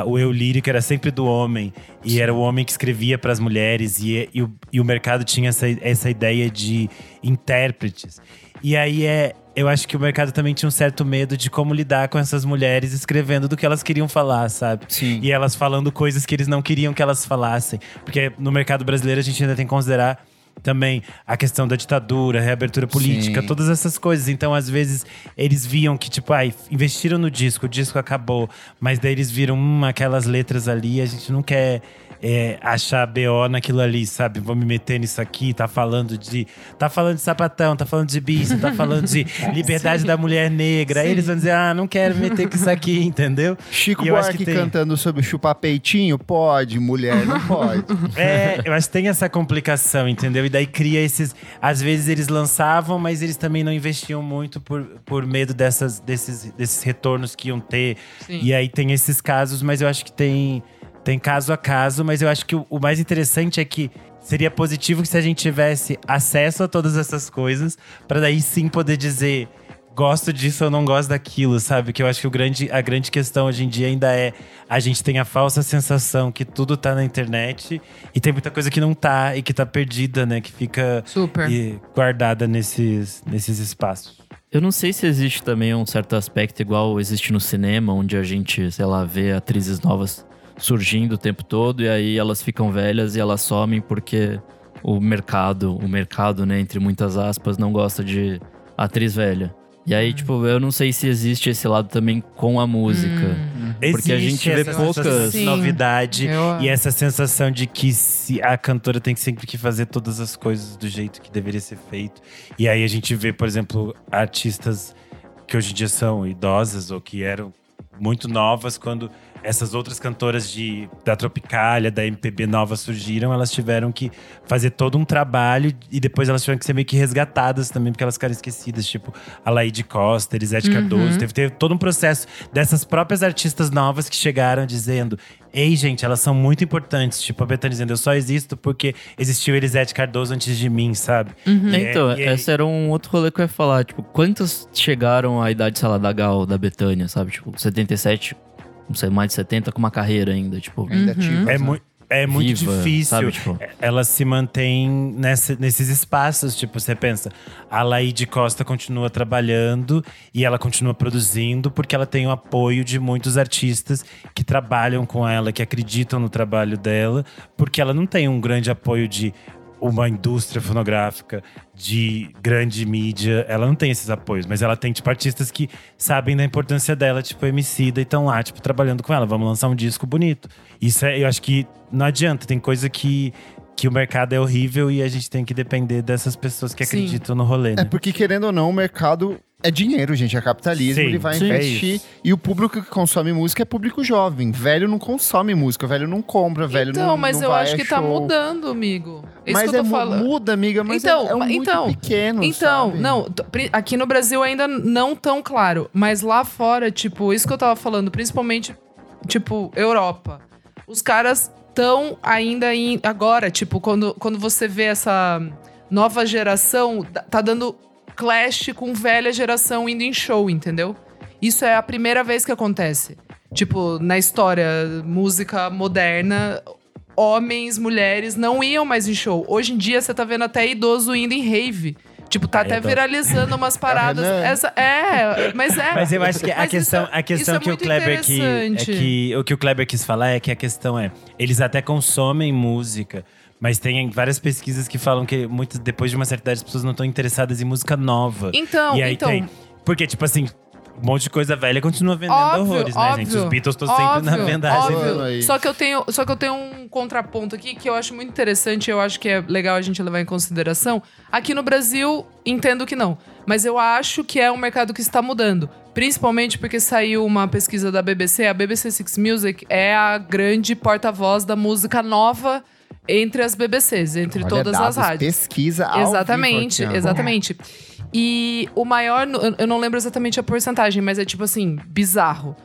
O eu lírico era sempre do homem e era o homem que escrevia para as mulheres e, e o, e o mercado tinha essa, essa ideia de intérpretes. E aí é, eu acho que o mercado também tinha um certo medo de como lidar com essas mulheres escrevendo do que elas queriam falar, sabe? Sim. E elas falando coisas que eles não queriam que elas falassem. Porque no mercado brasileiro a gente ainda tem que considerar também a questão da ditadura, reabertura política, Sim. todas essas coisas. Então, às vezes, eles viam que, tipo, ai, investiram no disco, o disco acabou, mas daí eles viram, hum, aquelas letras ali, a gente não quer. É, achar BO naquilo ali, sabe? Vou me meter nisso aqui, tá falando de. Tá falando de sapatão, tá falando de bicho, tá falando de liberdade da mulher negra. Aí eles vão dizer, ah, não quero me meter com isso aqui, entendeu? Chico E eu Buarque tem- cantando sobre chupar peitinho? Pode, mulher, não pode. É, eu acho que tem essa complicação, entendeu? E daí cria esses. Às vezes eles lançavam, mas eles também não investiam muito por, por medo dessas, desses, desses retornos que iam ter. Sim. E aí tem esses casos, mas eu acho que tem, tem caso a caso. Mas eu acho que o, o mais interessante é que seria positivo que se a gente tivesse acesso a todas essas coisas, para daí sim poder dizer. Gosto disso ou não gosto daquilo, sabe? Que eu acho que o grande, a grande questão hoje em dia ainda é a gente tem a falsa sensação que tudo tá na internet e tem muita coisa que não tá e que tá perdida, né? Que fica Super. e guardada nesses, nesses espaços. Eu não sei se existe também um certo aspecto igual existe no cinema, onde a gente, sei lá, vê atrizes novas surgindo o tempo todo e aí elas ficam velhas e elas somem porque o mercado, o mercado, né, entre muitas aspas, não gosta de atriz velha. E aí, tipo, eu não sei se existe esse lado também com a música. Porque a gente vê poucas- sensação de Sim. novidade Eu- e essa sensação de que se a cantora tem sempre que fazer todas as coisas do jeito que deveria ser feito. E aí a gente vê, por exemplo, artistas que hoje em dia são idosas ou que eram muito novas quando essas outras cantoras de, da Tropicália, da MPB nova surgiram, elas tiveram que fazer todo um trabalho e depois elas tiveram que ser meio que resgatadas também, porque elas ficaram esquecidas. Tipo, a Laide Costa, Elisete Cardoso. Teve, teve todo um processo dessas próprias artistas novas que chegaram dizendo: Ei, gente, elas são muito importantes. Tipo, a Bethânia dizendo: Eu só existo porque existiu Elisete Cardoso antes de mim, sabe? Uhum. E é- Então, é- esse era um outro rolê que eu ia falar. Tipo, quantas chegaram à idade, sei lá, da Gal, da Betânia, sabe? Tipo, 77, não sei, mais de 70 com uma carreira ainda. Tipo, Ainda Uhum. ativas, É, né? mui- é muito viva, difícil. Sabe? Tipo, Ela se mantém nessa- nesses espaços. Tipo, você pensa, a Laide Costa continua trabalhando e ela continua produzindo porque ela tem o apoio de muitos artistas que trabalham com ela, que acreditam no trabalho dela, porque ela não tem um grande apoio de uma indústria fonográfica de grande mídia, ela não tem esses apoios, mas ela tem, tipo, artistas que sabem da importância dela, tipo, Emicida, e estão lá, tipo, trabalhando com ela. Vamos lançar um disco bonito. Isso é, eu acho que não adianta, tem coisa que que o mercado é horrível e a gente tem que depender dessas pessoas que Sim. acreditam no rolê, né? É porque, querendo ou não, o mercado é dinheiro, gente. É capitalismo. Sim, ele vai sim. investir. É e o público que consome música é público jovem. Velho não consome música, velho não compra, velho então, não. mas não eu vai acho que tá show. mudando, amigo. É Isso mas que eu é tô mu- falando. muda, amiga, mas é- Então, é, um muito então, pequeno. Então, sabe? não, aqui no Brasil ainda não tão claro, mas lá fora, tipo, isso que eu tava falando, principalmente, tipo, Europa. Os caras estão ainda em. Agora, tipo, quando, quando você vê essa nova geração, tá- tá dando clash com velha geração indo em show, entendeu? Isso é a primeira vez que acontece. Tipo, na história, música moderna, homens, mulheres não iam mais em show. Hoje em dia, você tá vendo até idoso indo em rave. Tipo, tá até adoro. viralizando umas paradas. Renan. Essa, é, mas é. Mas eu acho que a Mas questão, isso- a questão isso é que o muito Kleber que, é que o que o Kleber quis falar é que a questão é, eles até consomem música, mas tem várias pesquisas que falam que muitas depois de uma certa idade as pessoas não estão interessadas em música nova. Então, e aí então. tem, porque tipo assim, um monte de coisa velha continua vendendo Óbvio, horrores, né, gente? óbvio. Os Beatles estão sempre na Óbvio, vendagem. óbvio. Só que eu tenho, só que eu tenho um contraponto aqui que eu acho muito interessante, eu acho que é legal a gente levar em consideração. Aqui no Brasil, entendo que não, mas eu acho que é um mercado que está mudando, principalmente porque saiu uma pesquisa da BBC, a BBC Six Music é a grande porta-voz da música nova entre as BBCs, entre Olha, todas dados, as rádios. Pesquisa ao Exatamente, vivo exatamente. E o maior, eu- não lembro exatamente a porcentagem, mas é tipo assim, bizarro.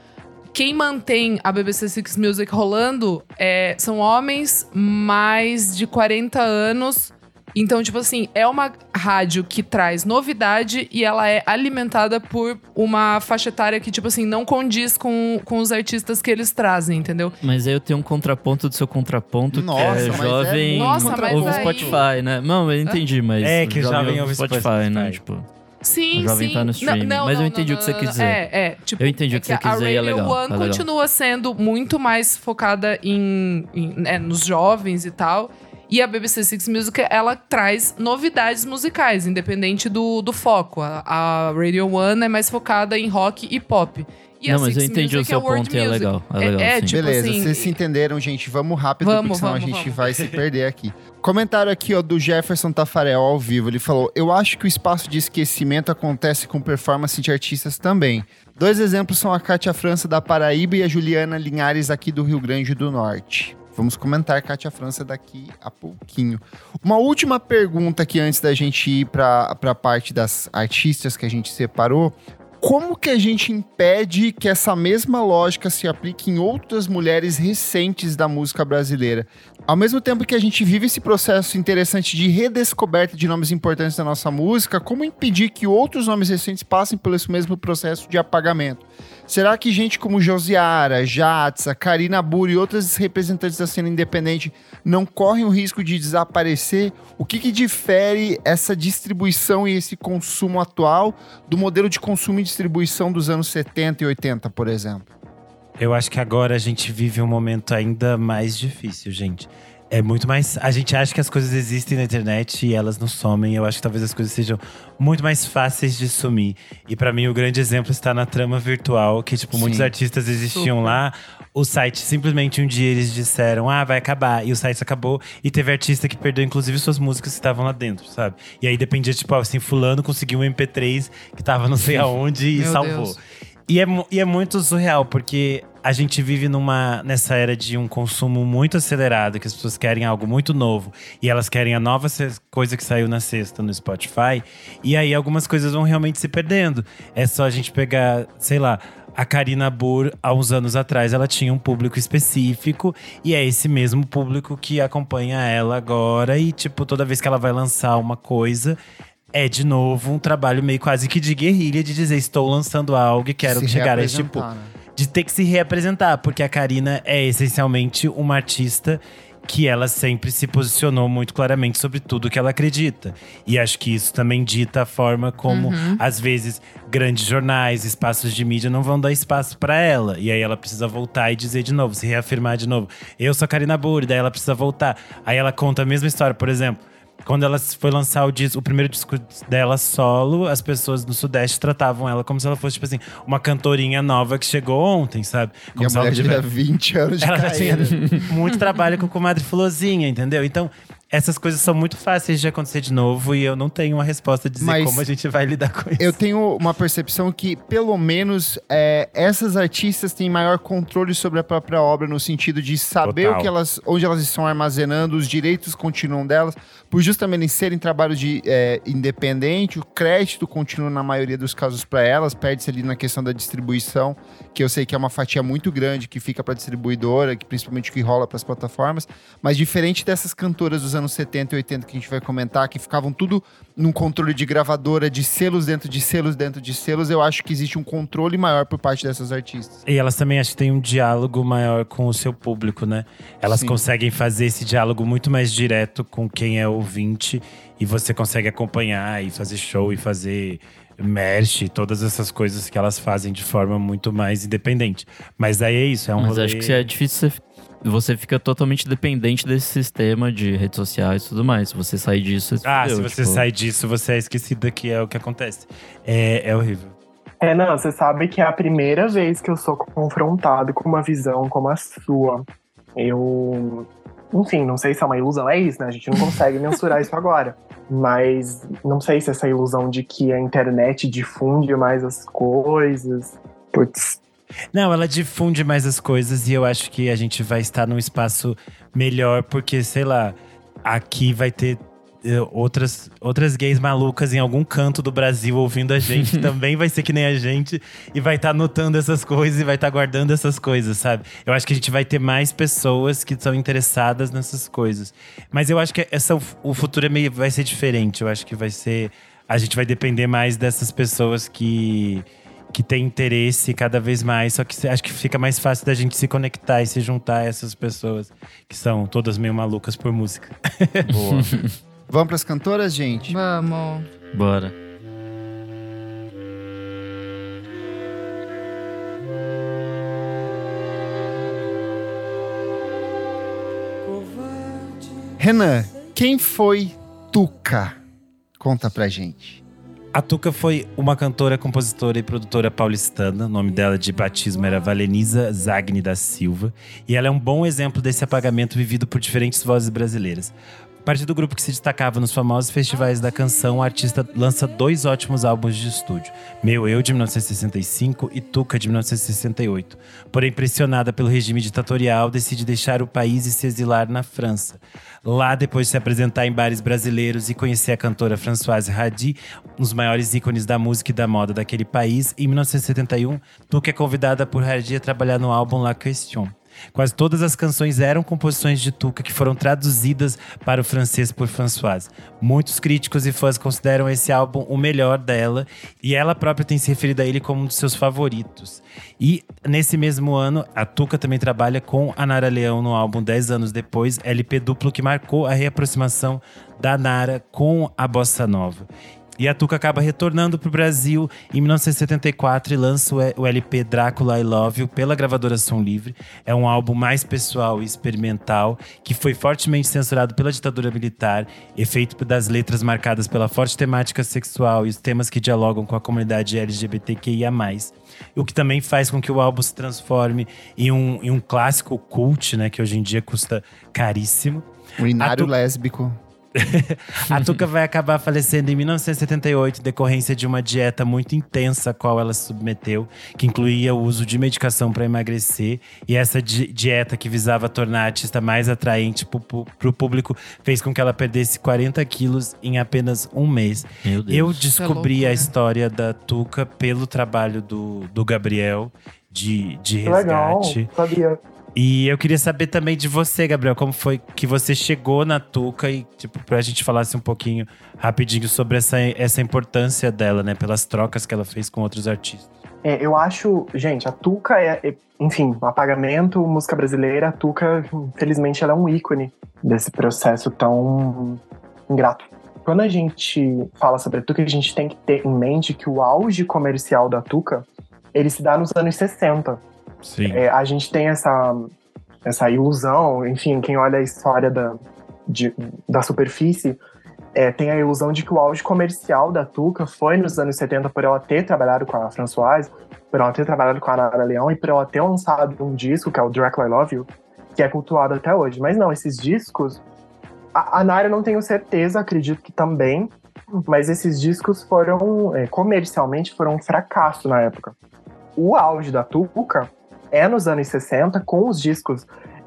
Quem mantém a BBC Six Music rolando é, são homens mais de 40 anos. Então, tipo assim, é uma rádio que traz novidade e ela é alimentada por uma faixa etária que, tipo assim, não condiz com, com os artistas que eles trazem, entendeu? Mas aí eu tenho um contraponto do seu contraponto, Nossa, que é é jovem muito Nossa, ouve aí- Spotify, né? Não, eu entendi, mas É, que o jovem ouve Spotify, Spotify. né? Tipo, Sim, O jovem sim. tá no Não, streaming, não, mas eu não, entendi não, o que você não, quis dizer. É, é. Tipo, Eu entendi é o que você a quis dizer e é Radio legal, One é legal. continua sendo muito mais focada em, em- né, nos jovens e tal. E a BBC Six Music, ela traz novidades musicais, independente do, do foco. A, a Radio One é mais focada em rock e pop. E a não, mas eu entendi o Music seu é ponto e é legal. É legal, é, sim. tipo Beleza, assim, vocês se entenderam, gente. Vamos rápido, Vamos, porque senão vamos, a gente vamos. vai se perder aqui. Comentário aqui, ó, do Jefferson Tafarel ao vivo. Ele falou: Eu acho que o espaço de esquecimento acontece com performance de artistas também. Dois exemplos são a Kátia França da Paraíba e a Juliana Linhares aqui do Rio Grande do Norte. Vamos comentar Kátia França daqui a pouquinho. Uma última pergunta aqui antes da gente ir para a parte das artistas que a gente separou. Como que a gente impede que essa mesma lógica se aplique em outras mulheres recentes da música brasileira? Ao mesmo tempo que a gente vive esse processo interessante de redescoberta de nomes importantes da nossa música, como impedir que outros nomes recentes passem pelo esse mesmo processo de apagamento? Será que gente como Josiara, Jatsa, Karina Buri e outras representantes da cena independente não correm o risco de desaparecer? O que, que difere essa distribuição e esse consumo atual do modelo de consumo e distribuição dos anos 70 e 80, por exemplo? Eu acho que agora a gente vive um momento ainda mais difícil, gente. É muito mais. A gente acha que as coisas existem na internet e elas não somem. Eu acho que talvez as coisas sejam muito mais fáceis de sumir. E pra mim, o grande exemplo está na trama virtual, que, tipo, muitos Sim. artistas existiam Super. lá. O site simplesmente um dia eles disseram, ah, vai acabar. E o site acabou. E teve artista que perdeu, inclusive, suas músicas que estavam lá dentro, sabe? E aí dependia, tipo, assim, fulano conseguiu um MP3 que tava não sei aonde e Meu salvou. Deus. E é, e é muito surreal, porque a gente vive numa, nessa era de um consumo muito acelerado, que as pessoas querem algo muito novo e elas querem a nova coisa que saiu na sexta no Spotify. E aí algumas coisas vão realmente se perdendo. É só a gente pegar, sei lá. A Karina Burr, há uns anos atrás, ela tinha um público específico. E é esse mesmo público que acompanha ela agora. E, tipo, toda vez que ela vai lançar uma coisa, é de novo um trabalho meio quase que de guerrilha de dizer estou lançando algo e quero Se chegar a este público. né? De ter que se reapresentar, porque a Karina é essencialmente uma artista que ela sempre se posicionou muito claramente sobre tudo que ela acredita. E acho que isso também dita a forma como, Uhum. às vezes, grandes jornais, espaços de mídia não vão dar espaço para ela. E aí ela precisa voltar e dizer de novo, se reafirmar de novo. Eu sou a Karina Burri, daí ela precisa voltar. Aí ela conta a mesma história, por exemplo. Quando ela foi lançar o, disco, o primeiro disco dela solo, as pessoas no Sudeste tratavam ela como se ela fosse, tipo assim, uma cantorinha nova que chegou ontem, sabe? Como E se ela tivesse- tinha 20 anos de ela já tinha muito trabalho com comadre Flozinha, entendeu? Então, essas coisas são muito fáceis de acontecer de novo e eu não tenho uma resposta de dizer Mas como a gente vai lidar com isso. Eu tenho uma percepção que, pelo menos, é, essas artistas têm maior controle sobre a própria obra, no sentido de saber Total. o que elas, onde elas estão armazenando, os direitos continuam delas, por justamente serem trabalhos de é, independente, o crédito continua na maioria dos casos para elas, perde-se ali na questão da distribuição, que eu sei que é uma fatia muito grande que fica para distribuidora, que principalmente que rola para as plataformas, mas diferente dessas cantoras dos anos 70 e 80 que a gente vai comentar, que ficavam tudo num controle de gravadora, de selos dentro de selos dentro de selos, eu acho que existe um controle maior por parte dessas artistas. E elas também acho que têm um diálogo maior com o seu público, né? Elas Sim. conseguem fazer esse diálogo muito mais direto com quem é ouvinte e você consegue acompanhar e fazer show e fazer merch, todas essas coisas que elas fazem de forma muito mais independente. Mas aí é isso, é um Mas rolê... acho que é difícil você, você fica totalmente dependente desse sistema de redes sociais e tudo mais. Se você sair disso, você Ah, fudeu, se você tipo, sai disso, você é esquecida que é o que acontece. É, é horrível. É, não, você sabe que é a primeira vez que eu sou confrontado com uma visão como a sua. Eu. Enfim, não sei se é uma ilusão, é isso, né? A gente não consegue mensurar isso agora. Mas não sei se essa ilusão de que a internet difunde mais as coisas. Putz, Não, ela difunde mais as coisas e eu acho que a gente vai estar num espaço melhor, porque, sei lá, aqui vai ter eh, outras, outras gays malucas em algum canto do Brasil ouvindo a gente, também vai ser que nem a gente, e vai estar notando essas coisas e vai estar guardando essas coisas, sabe? Eu acho que a gente vai ter mais pessoas que são interessadas nessas coisas. Mas eu acho que essa, o futuro é meio, vai ser diferente. Eu acho que vai ser. A gente vai depender mais dessas pessoas que que tem interesse cada vez mais, só que acho que fica mais fácil da gente se conectar e se juntar a essas pessoas que são todas meio malucas por música. Boa. Vamos para as cantoras, gente? Vamos. Bora. Renan, quem foi Tuca? Conta pra gente. A Tuca foi uma cantora, compositora e produtora paulistana. O nome dela de batismo era Valeniza Zagni da Silva. E ela é um bom exemplo desse apagamento vivido por diferentes vozes brasileiras. Parte do grupo que se destacava nos famosos festivais da canção, o artista lança dois ótimos álbuns de estúdio: Meu Eu, de 1965 e Tuca, de 1968. Porém, pressionada pelo regime ditatorial, decide deixar o país e se exilar na França. Lá, depois de se apresentar em bares brasileiros e conhecer a cantora Françoise Hardy, um dos maiores ícones da música e da moda daquele país, em 1971, Tuca é convidada por Hardy a trabalhar no álbum La Question. Quase todas as canções eram composições de Tuca que foram traduzidas para o francês por Françoise. Muitos críticos e fãs consideram esse álbum o melhor dela e ela própria tem se referido a ele como um dos seus favoritos. E nesse mesmo ano, a Tuca também trabalha com a Nara Leão no álbum 10 anos depois, LP duplo que marcou a reaproximação da Nara com a bossa nova. E a Tuca acaba retornando para o Brasil em 1974 e lança o LP Drácula I Love You pela gravadora Som Livre. É um álbum mais pessoal e experimental que foi fortemente censurado pela ditadura militar, efeito das letras marcadas pela forte temática sexual e os temas que dialogam com a comunidade LGBTQIA+. O que também faz com que o álbum se transforme em um, em um clássico cult, né, que hoje em dia custa caríssimo. Urinário Tu- lésbico. A Tuca vai acabar falecendo em 1978 em decorrência de uma dieta muito intensa a qual ela se submeteu, que incluía o uso de medicação para emagrecer. E essa di- dieta que visava tornar a artista mais atraente para o público fez com que ela perdesse 40 quilos em apenas um mês. Meu Deus. Eu descobri loucura. a história da Tuca pelo trabalho do, do Gabriel de, de que legal. resgate. Sabia. E eu queria saber também de você, Gabriel, como foi que você chegou na Tuca e, tipo, pra gente falasse um pouquinho rapidinho sobre essa, essa importância dela, né? Pelas trocas que ela fez com outros artistas. É, eu acho, gente, a Tuca é, é- enfim, apagamento, música brasileira, a Tuca, infelizmente, ela é um ícone desse processo tão ingrato. Quando a gente fala sobre a Tuca, a gente tem que ter em mente que o auge comercial da Tuca, ele se dá nos anos 60. É, a gente tem essa, essa ilusão, enfim, quem olha a história da, de- da superfície, é, tem a ilusão de que o auge comercial da Tuca foi nos anos 70 por ela ter trabalhado com a Françoise, por ela ter trabalhado com a Nara Leão e por ela ter lançado um disco, que é o Dracula I Love You, que é cultuado até hoje. Mas não, esses discos. A, a Nara não tenho certeza, acredito que também, mas esses discos foram, é, comercialmente, foram um fracasso na época. O auge da Tuca é nos anos 60, com os discos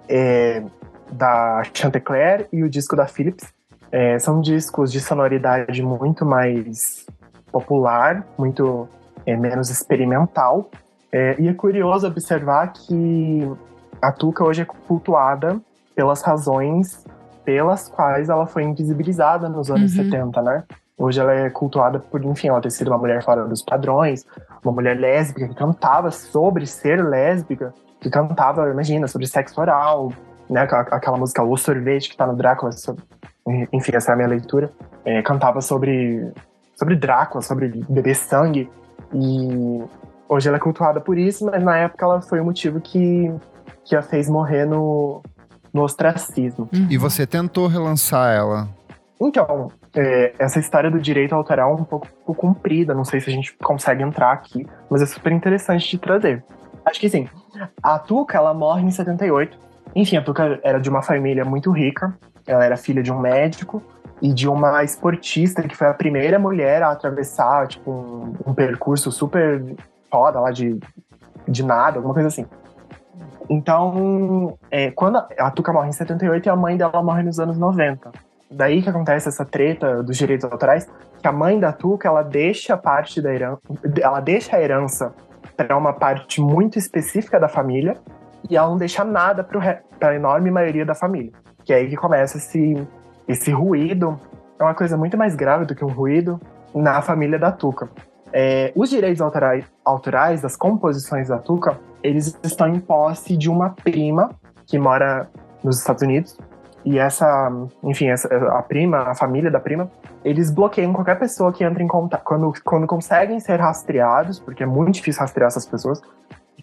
é, da Chantecler e o disco da Philips. É, são discos de sonoridade muito mais popular, muito é, menos experimental. É, e é curioso observar que a Tuca hoje é cultuada pelas razões pelas quais ela foi invisibilizada nos anos uhum. 70, né? Hoje ela é cultuada por, enfim, ela ter sido uma mulher fora dos padrões, uma mulher lésbica que cantava sobre ser lésbica, que cantava, imagina, sobre sexo oral, né? Aquela, música O Sorvete que tá no Drácula, sobre, enfim, essa é a minha leitura. É, cantava sobre, sobre Drácula, sobre beber sangue. E hoje ela é cultuada por isso, mas na época ela foi o motivo que, que a fez morrer no, no ostracismo. Uhum. E você tentou relançar ela? Então, é, essa história do direito autoral é um pouco, pouco comprida, não sei se a gente consegue entrar aqui, mas é super interessante de trazer. Acho que sim. A Tuca, ela morre em 78. Enfim, a Tuca era de uma família muito rica. Ela era filha de um médico e de uma esportista que foi a primeira mulher a atravessar tipo, um, um percurso super foda lá de, de nada, alguma coisa assim. Então, é, quando a, a Tuca morre em 78 e a mãe dela morre nos anos 90. Daí que acontece essa treta dos direitos autorais, que a mãe da Tuca, ela deixa parte da herança, ela deixa a herança para uma parte muito específica da família e ela não deixa nada para a enorme maioria da família. Que é aí que começa esse, esse ruído. É uma coisa muito mais grave do que um ruído na família da Tuca. É, os direitos autorais, autorais das composições da Tuca, eles estão em posse de uma prima que mora nos Estados Unidos. E essa, enfim, essa, a prima, a família da prima, eles bloqueiam qualquer pessoa que entra em contato. Quando, quando conseguem ser rastreados, porque é muito difícil rastrear essas pessoas,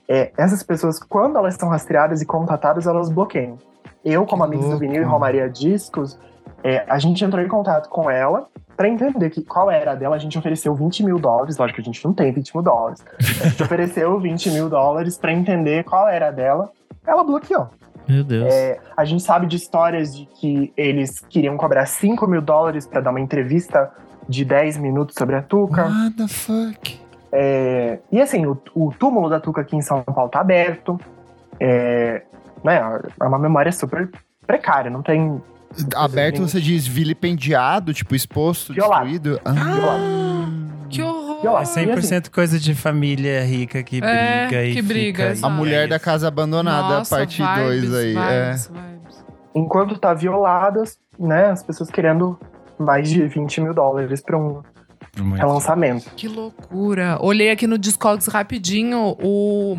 é, essas pessoas, quando elas são rastreadas e contatadas, elas bloqueiam. Eu, como amigo do vinil e Romaria Discos, é, a gente entrou em contato com ela para entender que, qual era a dela. A gente ofereceu 20 mil dólares, lógico que a gente não tem 20 mil dólares. A gente ofereceu 20 mil dólares para entender qual era a dela. Ela bloqueou. Meu Deus. É, a gente sabe de histórias de que eles queriam cobrar 5 mil dólares para dar uma entrevista de 10 minutos sobre a Tuca. What the fuck? É, e assim, o, o, túmulo da Tuca aqui em São Paulo tá aberto. É, né, é uma memória super precária, não tem. Aberto você diz vilipendiado, tipo exposto, Violado. destruído? Ah, Violado. Que horror! É 100% assim, coisa de família rica que é, briga e que briga, fica... A mulher da casa abandonada, Nossa, parte vibes, 2 aí. Vibes, é. vibes. Enquanto tá violadas, né, as pessoas querendo mais de 20 mil dólares para um relançamento. Que loucura! Olhei aqui no Discogs rapidinho o,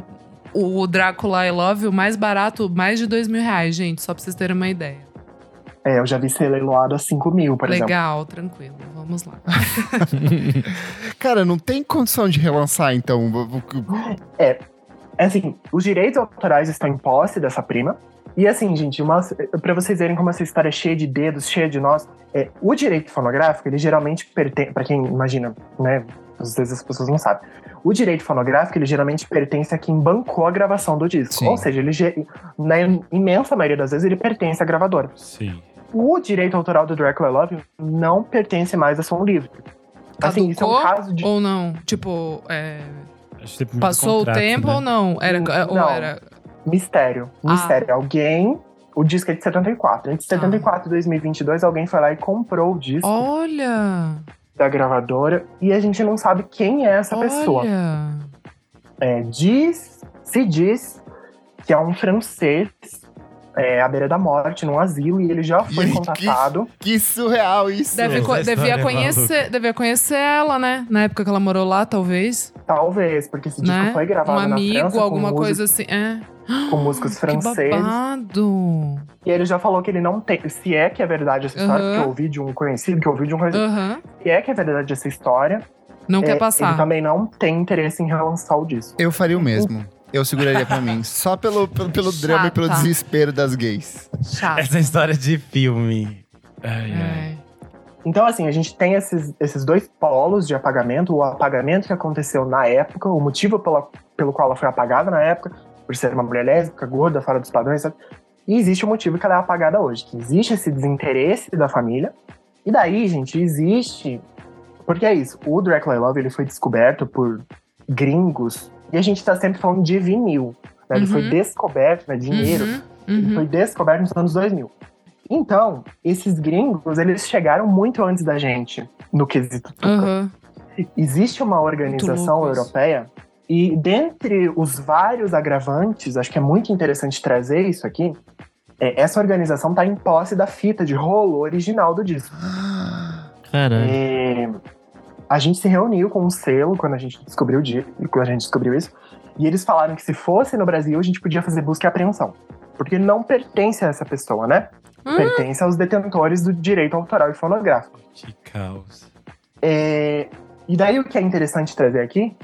o Drácula I Love, o mais barato, mais de 2 mil reais, gente, só pra vocês terem uma ideia. É, eu já vi ser leiloado a 5 mil, por exemplo. Legal, tranquilo. Vamos lá. Cara, não tem condição de relançar, então. É, é assim, os direitos autorais estão em posse dessa prima. E assim, gente, uma, pra vocês verem como essa história é cheia de dedos, cheia de nós, é, o direito fonográfico, ele geralmente pertence, pra quem imagina, né, às vezes as pessoas não sabem, o direito fonográfico, ele geralmente pertence a quem bancou a gravação do disco. Sim. Ou seja, ele, na imensa maioria das vezes, ele pertence à gravadora. Sim. O direito autoral do Dracula Love não pertence mais a Som Livre. Assim, isso é um caso de... ou não? Tipo, é, passou contrato, o tempo né? ou não? Era, ou Não. era. Mistério. Ah. Mistério. Alguém... O disco é de 74. Entre Tá. 74 e 2022, alguém foi lá e comprou o disco Olha! da gravadora. E a gente não sabe quem é essa pessoa. Olha! É, diz, se diz que é um francês é, à beira da morte, num asilo, e ele já foi Gente, contatado. Que surreal isso. Deve, co- devia, é conhecer, devia conhecer ela, né? Na época que ela morou lá, talvez. Talvez, porque esse disco né? foi gravado um na amigo, França alguma com, coisa músicos, assim. É. com músicos Que franceses. babado! E ele já falou que ele não tem. Se é que é verdade essa história, Uhum. que eu ouvi de um conhecido, que eu ouvi de um conhecido. Aham. Se é que é verdade essa história, Não é, quer ele passar. também não tem interesse em relançar o disco. Eu faria o mesmo. Eu seguraria pra mim. Só pelo, pelo, pelo drama e pelo Chata. desespero das gays. Chato. Essa história de filme. Ai, ai. É. Então, assim, a gente tem esses, esses dois polos de apagamento: o apagamento que aconteceu na época, o motivo pela, pelo qual ela foi apagada na época, por ser uma mulher lésbica, gorda, fora dos padrões, sabe? E existe o motivo que ela é apagada hoje, que existe esse desinteresse da família. E daí, gente, existe. Porque é isso, o Dracula Love ele foi descoberto por gringos, e a gente tá sempre falando de vinil. Né? Ele foi Uhum. descoberto, né? Dinheiro. Uhum, Ele uhum. foi descoberto nos anos 2000. Então, esses gringos, eles chegaram muito antes da gente no quesito Tuca. Existe uma organização europeia e dentre os vários agravantes, acho que é muito interessante trazer isso aqui, é, essa organização está em posse da fita de rolo original do disco. Caralho. É, a gente se reuniu com um selo quando a gente descobriu o quando a gente descobriu isso, e eles falaram que se fosse no Brasil a gente podia fazer busca e apreensão, porque não pertence a essa pessoa, né? Hum. Pertence aos detentores do direito autoral e fonográfico. Que caos. É, e daí o que é interessante trazer aqui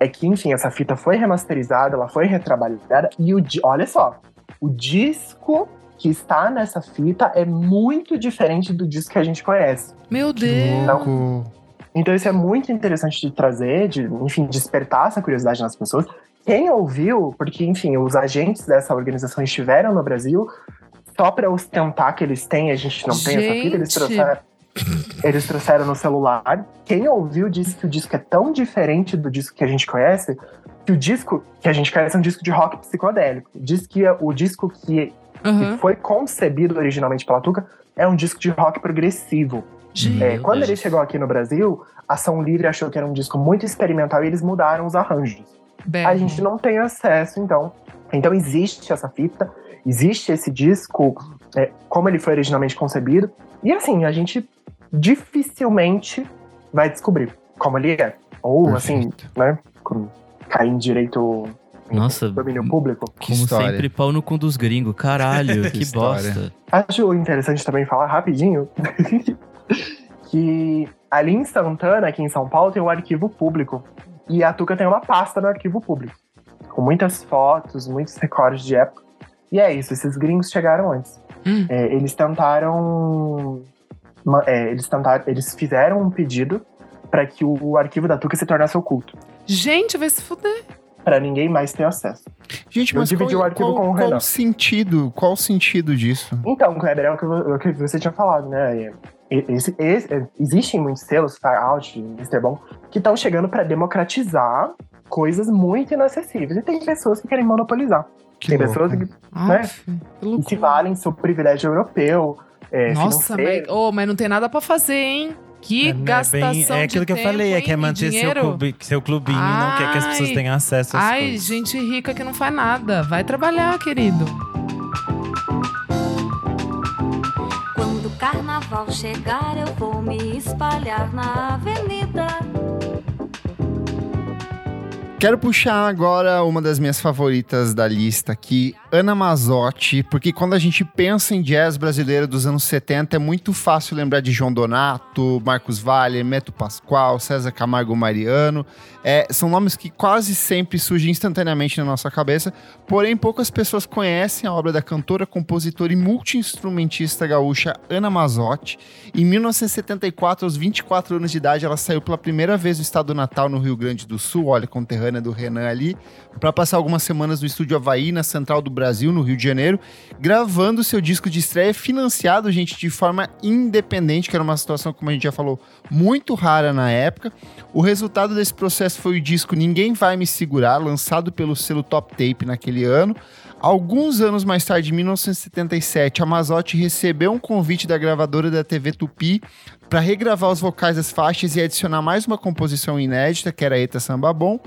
é que, enfim, essa fita foi remasterizada, ela foi retrabalhada e o olha só, o disco que está nessa fita é muito diferente do disco que a gente conhece. Meu Deus. louco. Então isso é muito interessante de trazer, de, enfim, despertar essa curiosidade nas pessoas. Quem ouviu, porque, enfim, os agentes dessa organização estiveram no Brasil, só para ostentar que eles têm, a gente não tem essa fita, eles Gente. trouxeram, eles trouxeram no celular. Quem ouviu disse que o disco é tão diferente do disco que a gente conhece, que o disco que a gente conhece é um disco de rock psicodélico. Diz que o disco que, que Aham. foi concebido originalmente pela Tuca é um disco de rock progressivo. É, quando ele chegou aqui no Brasil, a Ação Livre achou que era um disco muito experimental e eles mudaram os arranjos. A Berro. gente não tem acesso, então. Então existe essa fita, existe esse disco, é, como ele foi originalmente concebido, e assim, a gente dificilmente vai descobrir como ele é. Ou assim, Perfeito. né? com- Cair em direito Nossa, domínio público. Que como história. sempre, pau no cu dos gringos. Caralho, Que que bosta. Acho interessante também falar rapidinho que ali em Santana, aqui em São Paulo, tem um arquivo público. E a Tuca tem uma pasta no arquivo público. Com muitas fotos, muitos recordes de época. E é isso, esses gringos chegaram antes. Hum. É, eles tentaram. é, eles tentaram. Eles fizeram um pedido para que o arquivo da Tuca se tornasse oculto. Gente, vai se fuder. Para ninguém mais ter acesso. Gente, Eu mas dividi qual, o arquivo qual, com o qual Renan. o sentido? Qual o sentido disso? Então, Kleber, é o que, vo- o que você tinha falado, né? Esse, esse- é, existem muitos selos, Far Out, Mr. Bom, que estão chegando para democratizar coisas muito inacessíveis. E tem pessoas que querem monopolizar. Que tem louco. pessoas que, Aff, que que se valem seu privilégio europeu. É, Nossa, mas, oh, mas não tem nada pra fazer, hein? Que É, né, gastação bem- é aquilo de que eu falei, é que é manter seu, clube, seu clubinho e não quer que as pessoas Ai. tenham acesso às Ai, coisas. gente rica que não faz nada. Vai trabalhar, querido. Carnaval chegar, eu vou me espalhar na avenida. Quero puxar agora uma das minhas favoritas da lista aqui, Ana Mazotti, porque quando a gente pensa em jazz brasileiro dos anos 70, é muito fácil lembrar de João Donato, Marcos Valle, Meto Pascoal, César Camargo Mariano. É, são nomes que quase sempre surgem instantaneamente na nossa cabeça, porém poucas pessoas conhecem a obra da cantora, compositora e multi-instrumentista gaúcha Ana Mazotti. Em 1974, aos 24 anos de idade, ela saiu pela primeira vez do estado do Natal, no Rio Grande do Sul, olha, conterrânea do Renan ali, para passar algumas semanas no estúdio Havaí, na Central do Brasil, no Rio de Janeiro, gravando seu disco de estreia, financiado, gente, de forma independente, que era uma situação, como a gente já falou, muito rara na época. O resultado desse processo foi o disco Ninguém Vai Me Segurar, lançado pelo selo Top Tape naquele ano. Alguns anos mais tarde, em 1977, a Mazotti recebeu um convite da gravadora da TV Tupi para regravar os vocais das faixas e adicionar mais uma composição inédita, que era Eta Samba Bom.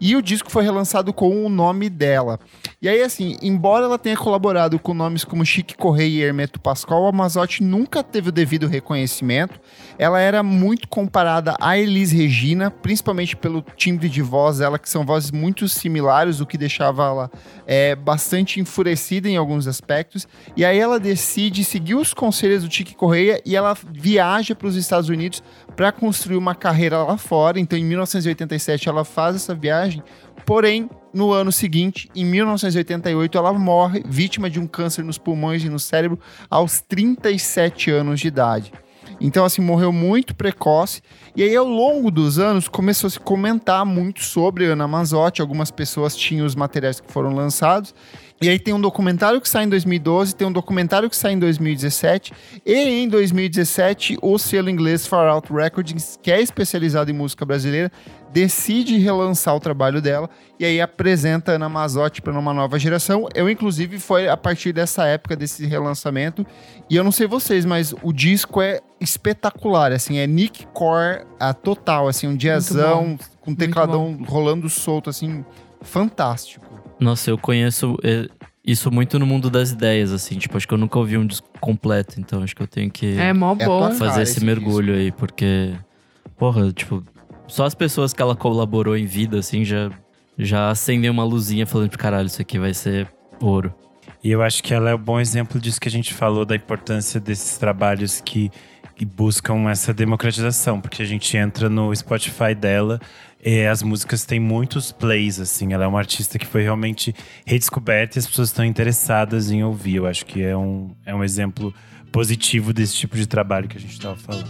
E o disco foi relançado com o nome dela. E aí, assim, embora ela tenha colaborado com nomes como Chique Correia e Hermeto Pascoal, a Mazotti nunca teve o devido reconhecimento. Ela era muito comparada a Elis Regina, principalmente pelo timbre de voz dela, que são vozes muito similares, o que deixava ela é, bastante enfurecida em alguns aspectos. E aí ela decide seguir os conselhos do Chique Correia e ela viaja para os Estados Unidos para construir uma carreira lá fora. Então, em 1987, ela faz essa viagem. Porém, no ano seguinte, em 1988, ela morre vítima de um câncer nos pulmões e no cérebro aos 37 anos de idade. Então, assim, morreu muito precoce. E aí, ao longo dos anos, começou a se comentar muito sobre Ana Mazotti. Algumas pessoas tinham os materiais que foram lançados. E aí tem um documentário que sai em 2012, tem um documentário que sai em 2017, e em 2017 o selo inglês Far Out Recordings, que é especializado em música brasileira, decide relançar o trabalho dela e aí apresenta Ana Mazotti para uma nova geração. Eu inclusive foi a partir dessa época desse relançamento, e eu não sei vocês, mas o disco é espetacular, assim, é Nick Core a total, assim, um jazzão com tecladão rolando solto assim, fantástico. Nossa, eu conheço é, isso muito no mundo das ideias, assim. Tipo, acho que eu nunca ouvi um disco completo, então acho que eu tenho que É mó bom. fazer esse mergulho aí, porque, porra, tipo, só as pessoas que ela colaborou em vida, assim, já, já acendem uma luzinha falando, tipo, caralho, isso aqui vai ser ouro. E eu acho que ela é um bom exemplo disso que a gente falou, da importância desses trabalhos que, que buscam essa democratização, porque a gente entra no Spotify dela e as músicas têm muitos plays, assim. Ela é uma artista que foi realmente redescoberta e as pessoas estão interessadas em ouvir. Eu acho que é um, é um exemplo positivo desse tipo de trabalho que a gente estava falando.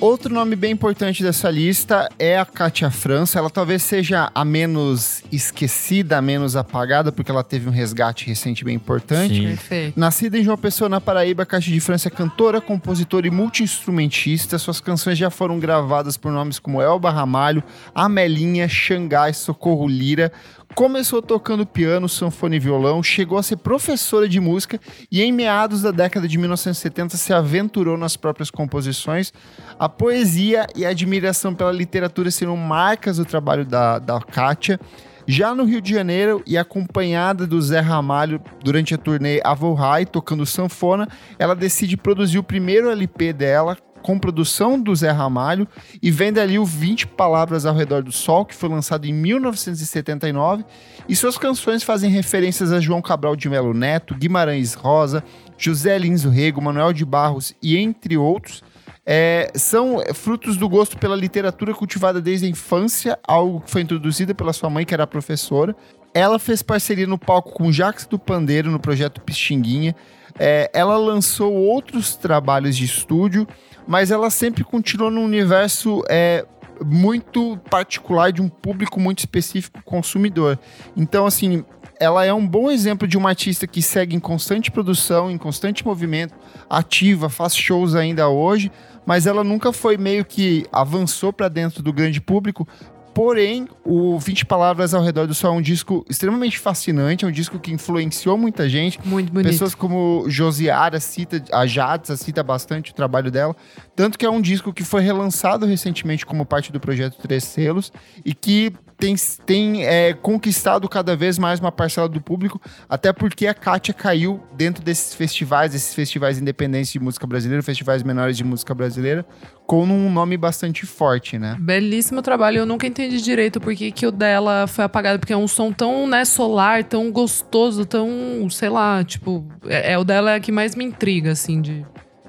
Outro nome bem importante dessa lista é a Katia França. Ela talvez seja a menos esquecida, menos apagada, porque ela teve um resgate recente bem importante. Sim. Perfeito. Nascida em João Pessoa, na Paraíba, Caixa de França é cantora, compositora e multi-instrumentista. Suas canções já foram gravadas por nomes como Elba Ramalho, Amelinha, Xangai, Socorro Lira. Começou tocando piano, sanfone e violão, chegou a ser professora de música e em meados da década de 1970 se aventurou nas próprias composições. A poesia e a admiração pela literatura serão marcas do trabalho da, da Kátia. Já no Rio de Janeiro e acompanhada do Zé Ramalho durante a turnê Avohai, tocando sanfona, ela decide produzir o primeiro LP dela, com produção do Zé Ramalho, e vende ali o 20 Palavras ao Redor do Sol, que foi lançado em 1979, e suas canções fazem referências a João Cabral de Melo Neto, Guimarães Rosa, José Lins Rego, Manuel de Barros e entre outros. É, são frutos do gosto pela literatura cultivada desde a infância, algo que foi introduzida pela sua mãe, que era professora. Ela fez parceria no palco com Jax do Pandeiro no projeto Pixinguinha. É, ela lançou outros trabalhos de estúdio, mas ela sempre continuou num universo é, muito particular de um público muito específico consumidor. Então, assim, ela é um bom exemplo de uma artista que segue em constante produção, em constante movimento, ativa, faz shows ainda hoje, mas ela nunca foi meio que avançou para dentro do grande público. Porém, o 20 Palavras ao Redor do Sol é um disco extremamente fascinante, é um disco que influenciou muita gente. Muito bonito. Pessoas como Josiara cita, a Jadsa cita bastante o trabalho dela. Tanto que é um disco que foi relançado recentemente como parte do projeto Três Selos e que tem, tem é, conquistado cada vez mais uma parcela do público, até porque a Kátia caiu dentro desses festivais, esses festivais independentes de música brasileira, festivais menores de música brasileira, com um nome bastante forte, né? Belíssimo trabalho. Eu nunca entendi direito por que, o dela foi apagado, porque é um som tão, né, solar, tão gostoso, tão, sei lá, tipo, é, é o dela é que mais me intriga, assim, de.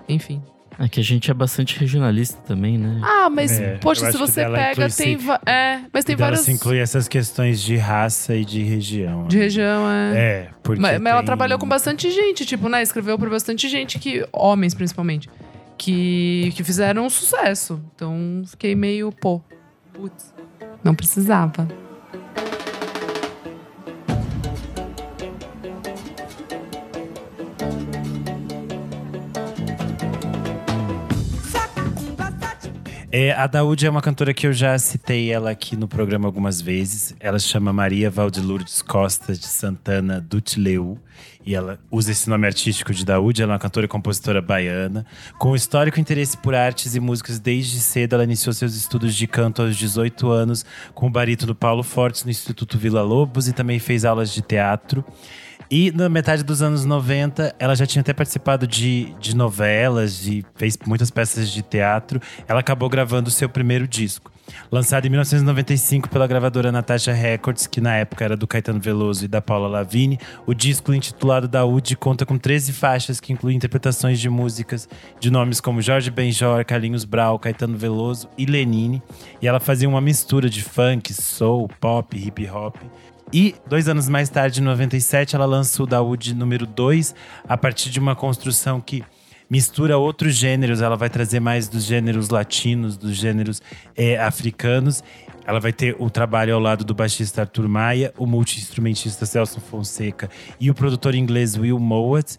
Enfim. É que a gente é bastante regionalista também, né? Ah, mas, É, poxa, se você pega, tem. É, mas tem vários. se inclui essas questões de raça e de região. De região, é. É, porque Mas, mas ela tem- trabalhou com bastante gente, tipo, né? Escreveu pra bastante gente que. Homens, principalmente. Que, que fizeram um sucesso. Então fiquei meio, pô. Putz. Não precisava. É, a Daúde é uma cantora que eu já citei ela aqui no programa algumas vezes. Ela se chama Maria Valdelourdes Costa de Santana Dutileu. E ela usa esse nome artístico de Daúde. Ela é uma cantora e compositora baiana. Com histórico interesse por artes e músicas desde cedo, ela iniciou seus estudos de canto aos 18 anos com o barítono Paulo Fortes no Instituto Vila Lobos e também fez aulas de teatro. E na metade dos anos 90, ela já tinha até participado de, de novelas, de, fez muitas peças de teatro. Ela acabou gravando o seu primeiro disco. Lançado em 1995 pela gravadora Natasha Records, que na época era do Caetano Veloso e da Paula Lavigne, o disco intitulado Daúde conta com 13 faixas que incluem interpretações de músicas de nomes como Jorge Benjor, Carlinhos Brau, Caetano Veloso e Lenine. E ela fazia uma mistura de funk, soul, pop, hip hop. E dois anos mais tarde, em 97, ela lança o Daúde número 2, a partir de uma construção que mistura outros gêneros, ela vai trazer mais dos gêneros latinos, dos gêneros é, africanos. Ela vai ter o trabalho ao lado do baixista Arthur Maia, o multi-instrumentista Celso Fonseca e o produtor inglês Will Mowat.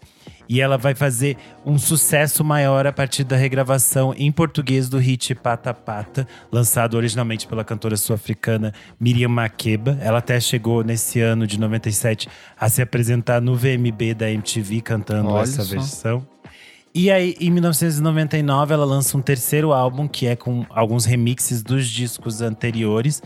E ela vai fazer um sucesso maior a partir da regravação em português do hit Pata Pata, lançado originalmente pela cantora sul-africana Miriam Makeba. Ela até chegou nesse ano de 97 a se apresentar no VMB da MTV cantando Olha essa só. versão. E aí, em 1999, ela lança um terceiro álbum, que é com alguns remixes dos discos anteriores.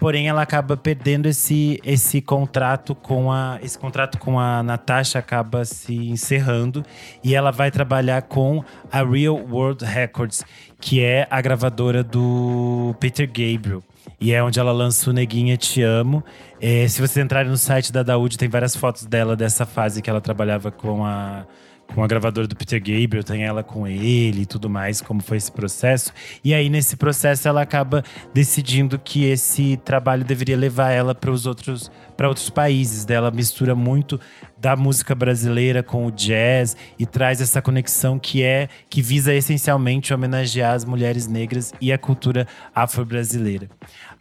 Porém, ela acaba perdendo esse, esse contrato com a. Esse contrato com a Natasha acaba se encerrando. E ela vai trabalhar com a Real World Records, que é a gravadora do Peter Gabriel. E é onde ela lança o Neguinha Te Amo. É, se vocês entrarem no site da Daúde, tem várias fotos dela dessa fase que ela trabalhava com a com a gravadora do Peter Gabriel, tem ela com ele e tudo mais, como foi esse processo. E aí, nesse processo, ela acaba decidindo que esse trabalho deveria levar ela para os outros para outros países. Daí Ela mistura muito da música brasileira com o jazz e traz essa conexão que é que visa essencialmente homenagear as mulheres negras e a cultura afro-brasileira.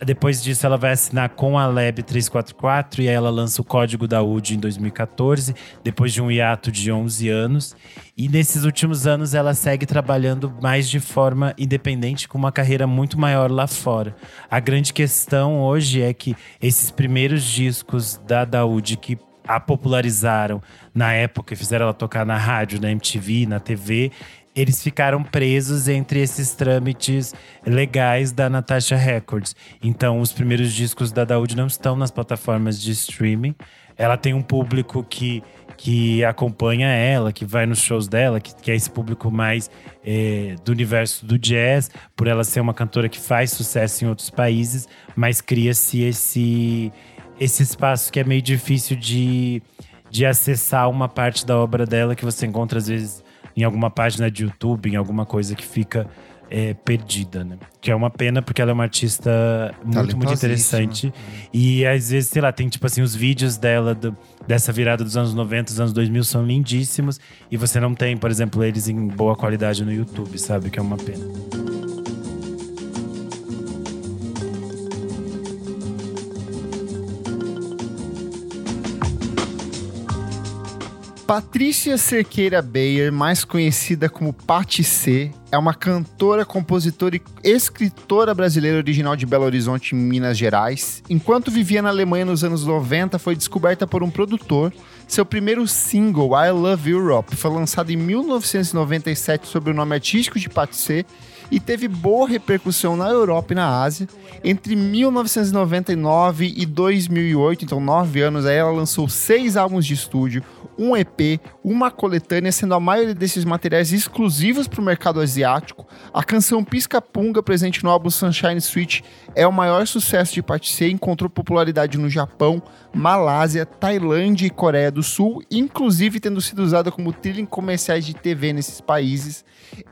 Depois disso, ela vai assinar com a Lab 344 e aí ela lança o Código da UD em 2014, depois de um hiato de 11 anos. E nesses últimos anos, ela segue trabalhando mais de forma independente, com uma carreira muito maior lá fora. A grande questão hoje é que esses primeiros discos da Daúde que a popularizaram na época e fizeram ela tocar na rádio, na MTV, na TV, eles ficaram presos entre esses trâmites legais da Natasha Records. Então, os primeiros discos da Daúde não estão nas plataformas de streaming. Ela tem um público que, que acompanha ela, que vai nos shows dela, que, que é esse público mais eh, do universo do jazz, por ela ser uma cantora que faz sucesso em outros países, mas cria-se esse, esse espaço que é meio difícil de, de acessar uma parte da obra dela que você encontra às vezes em alguma página de YouTube, em alguma coisa que fica é, perdida, né? Que é uma pena porque ela é uma artista muito, muito interessante. E às vezes, sei lá, tem tipo assim, os vídeos dela do- dessa virada dos anos 90, dos anos 2000 são lindíssimos. E você não tem, por exemplo, eles em boa qualidade no YouTube, sabe? Que é uma pena. Patrícia Cerqueira Bayer, mais conhecida como Patti C, é uma cantora, compositora e escritora brasileira original de Belo Horizonte, Minas Gerais. Enquanto vivia na Alemanha nos anos 90, foi descoberta por um produtor. Seu primeiro single, I Love Europe, foi lançado em 1997 sob o nome artístico de Patti C e teve boa repercussão na Europa e na Ásia. Entre 1999 e 2008, então nove anos, aí ela lançou seis álbuns de estúdio, um EP, uma coletânea, sendo a maioria desses materiais exclusivos para o mercado asiático. A canção Pisca Punga, presente no álbum Sunshine Switch, é o maior sucesso de Patti C, encontrou popularidade no Japão, Malásia, Tailândia e Coreia do Sul, inclusive tendo sido usada como trilha em comerciais de TV nesses países.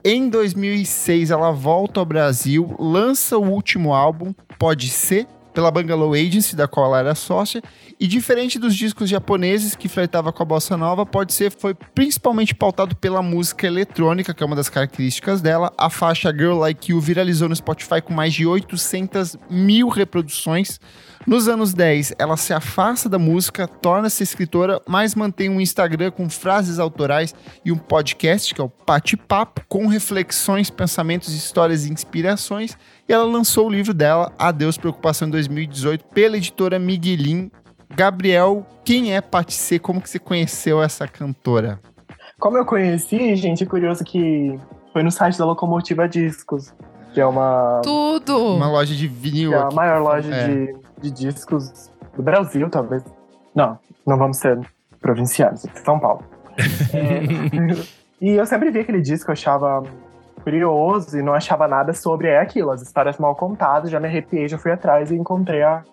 Em 2006, ela volta ao Brasil, lança o último álbum, Pode Ser, pela Bungalow Agency, da qual ela era sócia, e diferente dos discos japoneses que flertava com a bossa nova, Pode Ser foi principalmente pautado pela música eletrônica, que é uma das características dela. A faixa Girl Like You viralizou no Spotify com mais de 800 mil reproduções. Nos anos 10, ela se afasta da música, torna-se escritora, mas mantém um Instagram com frases autorais e um podcast, que é o Pati Papo, com reflexões, pensamentos, histórias e inspirações. E ela lançou o livro dela, Adeus Preocupação, em 2018, pela editora Miguelin. Gabriel, quem é Pati C? Como que você conheceu essa cantora? Como eu conheci, gente, é curioso que foi no site da Locomotiva Discos, que é uma, Tudo! Uma loja de vinil. que é a aqui. maior loja É. de, de discos do Brasil, talvez. Não, não vamos ser provincianos, é São Paulo. É, e eu sempre vi aquele disco, eu achava curioso e não achava nada sobre é aquilo, as histórias mal contadas, já me arrepiei, já fui atrás e encontrei a,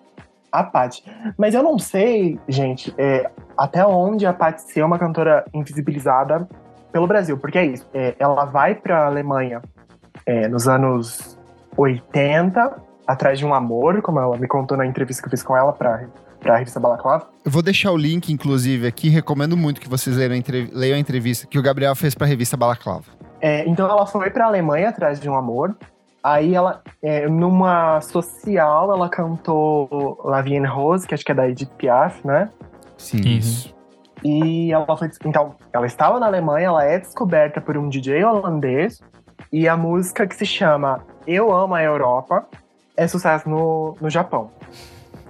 a Paty. Mas eu não sei, gente, é, até onde a Paty ser uma cantora invisibilizada pelo Brasil, porque é isso, é, ela vai pra Alemanha é, nos anos 80, atrás de um amor, como ela me contou na entrevista que eu fiz com ela pra, pra revista Balaclava. Eu vou deixar o link, inclusive, aqui. Recomendo muito que vocês leiam a, leiam a entrevista que o Gabriel fez pra revista Balaclava. É, então ela foi pra Alemanha atrás de um amor. Aí ela, é, numa social, ela cantou La Vie en Rose, que acho que é da Edith Piaf, né? Sim, Uhum. isso. E ela foi. Então, ela estava na Alemanha, ela é descoberta por um DJ holandês. E a música que se chama Eu Amo a Europa é sucesso no, no Japão.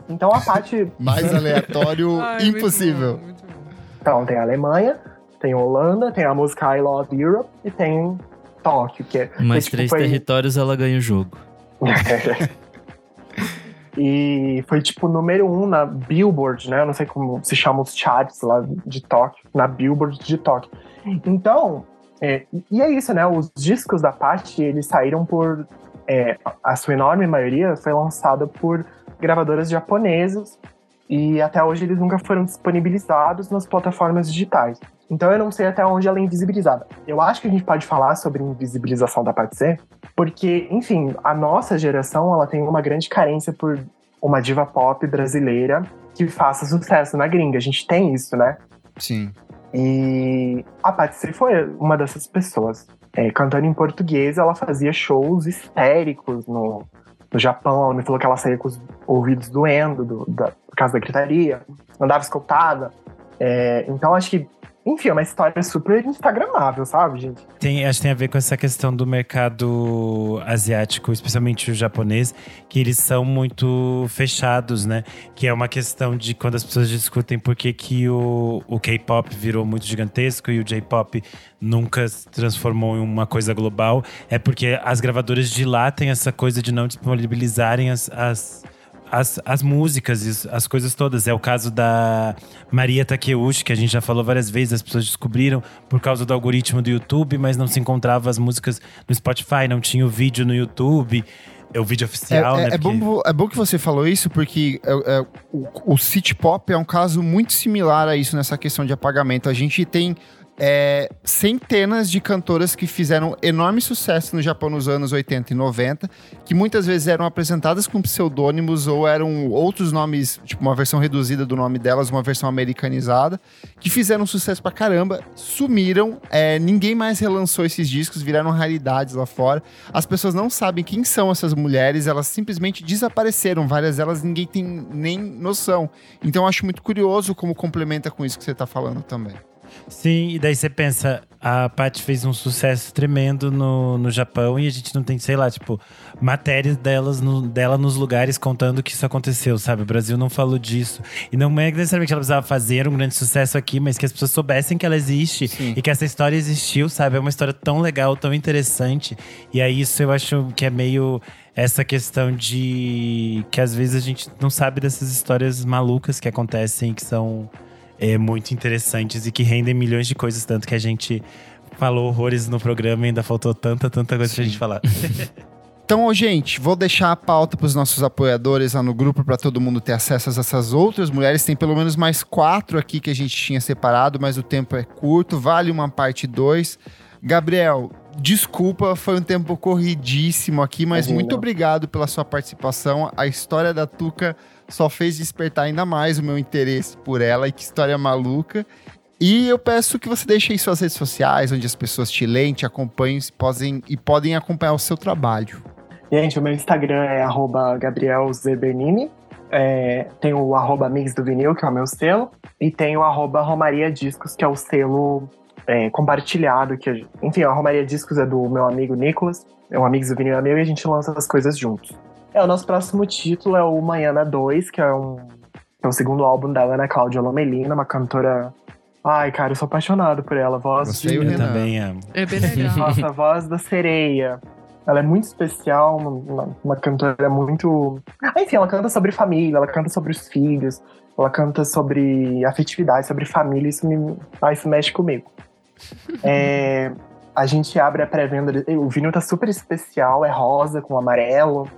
Então a parte. Mais aleatório Ai, muito impossível. bom, muito bom. Então, tem a Alemanha, tem Holanda, tem a música I Love Europe e tem Tóquio, que é. Mais tipo, três foi- territórios ela ganha o jogo. e foi tipo número um na Billboard, né? Eu não sei como se chama os charts lá de Tóquio, na Billboard de Tóquio. Então, é, e é isso, né? Os discos da Paty, eles saíram por. é, a sua enorme maioria foi lançada por gravadoras japonesas e até hoje eles nunca foram disponibilizados nas plataformas digitais. Então eu não sei até onde ela é invisibilizada. Eu acho que a gente pode falar sobre invisibilização da Paty C, porque, enfim, a nossa geração ela tem uma grande carência por uma diva pop brasileira que faça sucesso na gringa. A gente tem isso, né? Sim. E a Patsy foi uma dessas pessoas. É, cantando em português, ela fazia shows histéricos no, no Japão. Ela me falou que ela saía com os ouvidos doendo do, da, por causa da gritaria, andava escoltada. É, então, acho que, enfim, é uma história super instagramável, sabe, gente? Tem, acho que tem a ver com essa questão do mercado asiático, especialmente o japonês, que eles são muito fechados, né? Que é uma questão de quando as pessoas discutem por que, que o, o K-pop virou muito gigantesco e o J-pop nunca se transformou em uma coisa global, é porque as gravadoras de lá têm essa coisa de não disponibilizarem as- as as, as músicas, as- as coisas todas. É o caso da Maria Takeuchi, que a gente já falou várias vezes, as pessoas descobriram por causa do algoritmo do YouTube, mas não se encontrava as músicas no Spotify, não tinha o vídeo no YouTube. É o vídeo É, oficial, é- né? é Porque- bom, é bom que você falou isso, porque é, é, o, o City Pop é um caso muito similar a isso nessa questão de apagamento. A gente tem é, centenas de cantoras que fizeram enorme sucesso no Japão nos anos 80 e 90, que muitas vezes eram apresentadas com pseudônimos ou eram outros nomes, tipo uma versão reduzida do nome delas, uma versão americanizada, que fizeram sucesso pra caramba, sumiram, é, ninguém mais relançou esses discos, viraram raridades lá fora. As pessoas não sabem quem são essas mulheres, elas simplesmente desapareceram. Várias delas ninguém tem nem noção. Então eu acho muito curioso como complementa com isso que você tá falando também. Sim, e daí você pensa, a Paty fez um sucesso tremendo no, no Japão e a gente não tem, sei lá, tipo, matérias delas no- dela nos lugares contando que isso aconteceu, sabe? O Brasil não falou disso. E não é necessariamente que ela precisava fazer um grande sucesso aqui, mas que as pessoas soubessem que ela existe Sim. e que essa história existiu, sabe? É uma história tão legal, tão interessante. E aí isso eu acho que é meio essa questão de que às vezes a gente não sabe dessas histórias malucas que acontecem, que são é, muito interessantes e que rendem milhões de coisas, tanto que a gente falou horrores no programa e ainda faltou tanta, tanta coisa pra gente falar. Então, gente, vou deixar a pauta para os nossos apoiadores lá no grupo para todo mundo ter acesso a essas outras mulheres. Tem pelo menos mais quatro aqui que a gente tinha separado, mas o tempo é curto, vale uma parte 2. Gabriel, desculpa, foi um tempo corridíssimo aqui, mas Imagina. muito obrigado pela sua participação. A história da Tuca só fez despertar ainda mais o meu interesse por ela e que história maluca. E eu peço que você deixe aí suas redes sociais, onde as pessoas te leem, te acompanham podem, e podem acompanhar o seu trabalho. Gente, o meu Instagram é gabrielzebernini. É, tem o arroba Mix do Vinil, que é o meu selo. E tem o arroba Romaria Discos, que é o selo é, compartilhado. Que, enfim, a Romaria Discos é do meu amigo Nicolas. É um Amigos do Vinil é meu e a gente lança as coisas juntos. É, o nosso próximo título é o Manhana 2, que é, um, é o segundo álbum da Ana Cláudia Lomelina, uma cantora... Ai, cara, eu sou apaixonado por ela. Voz Você de... Eu Renan. também amo. É bem legal. Nossa, a voz da sereia. Ela é muito especial, uma, uma cantora muito. Ah, enfim, ela canta sobre família, ela canta sobre os filhos, ela canta sobre afetividade, sobre família. Isso me. Ah, isso mexe comigo. É, A gente abre a pré-venda. O vinil tá super especial, é rosa com amarelo.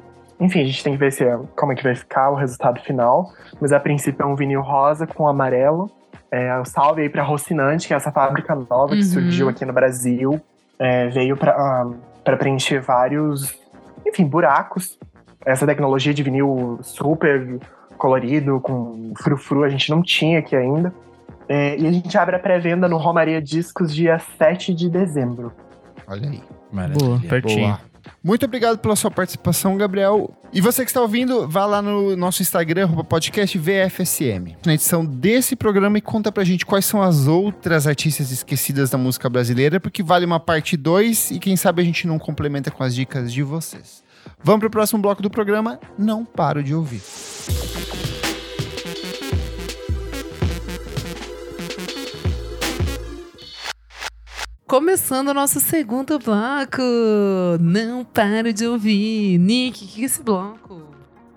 Enfim, a gente tem que ver se é, como é que vai ficar o resultado final. Mas a princípio é um vinil rosa com amarelo. É, um salve aí pra Rocinante, que é essa fábrica nova que Uhum. surgiu aqui no Brasil. É, veio pra, ah, pra preencher vários, enfim, buracos. Essa tecnologia de vinil super colorido, com frufru, a gente não tinha aqui ainda. É, e a gente abre a pré-venda no Romaria Discos dia 7 de dezembro. Olha aí. Maravilha. Boa, pertinho. Boa. Muito obrigado pela sua participação, Gabriel. E você que está ouvindo, vá lá no nosso Instagram, podcast VFSM. Na edição desse programa e conta pra gente quais são as outras artistas esquecidas da música brasileira, porque vale uma parte 2 e quem sabe a gente não complementa com as dicas de vocês. Vamos pro próximo bloco do programa. Não paro de ouvir. Começando o nosso segundo bloco. Não paro de ouvir. Nick, o que é esse bloco?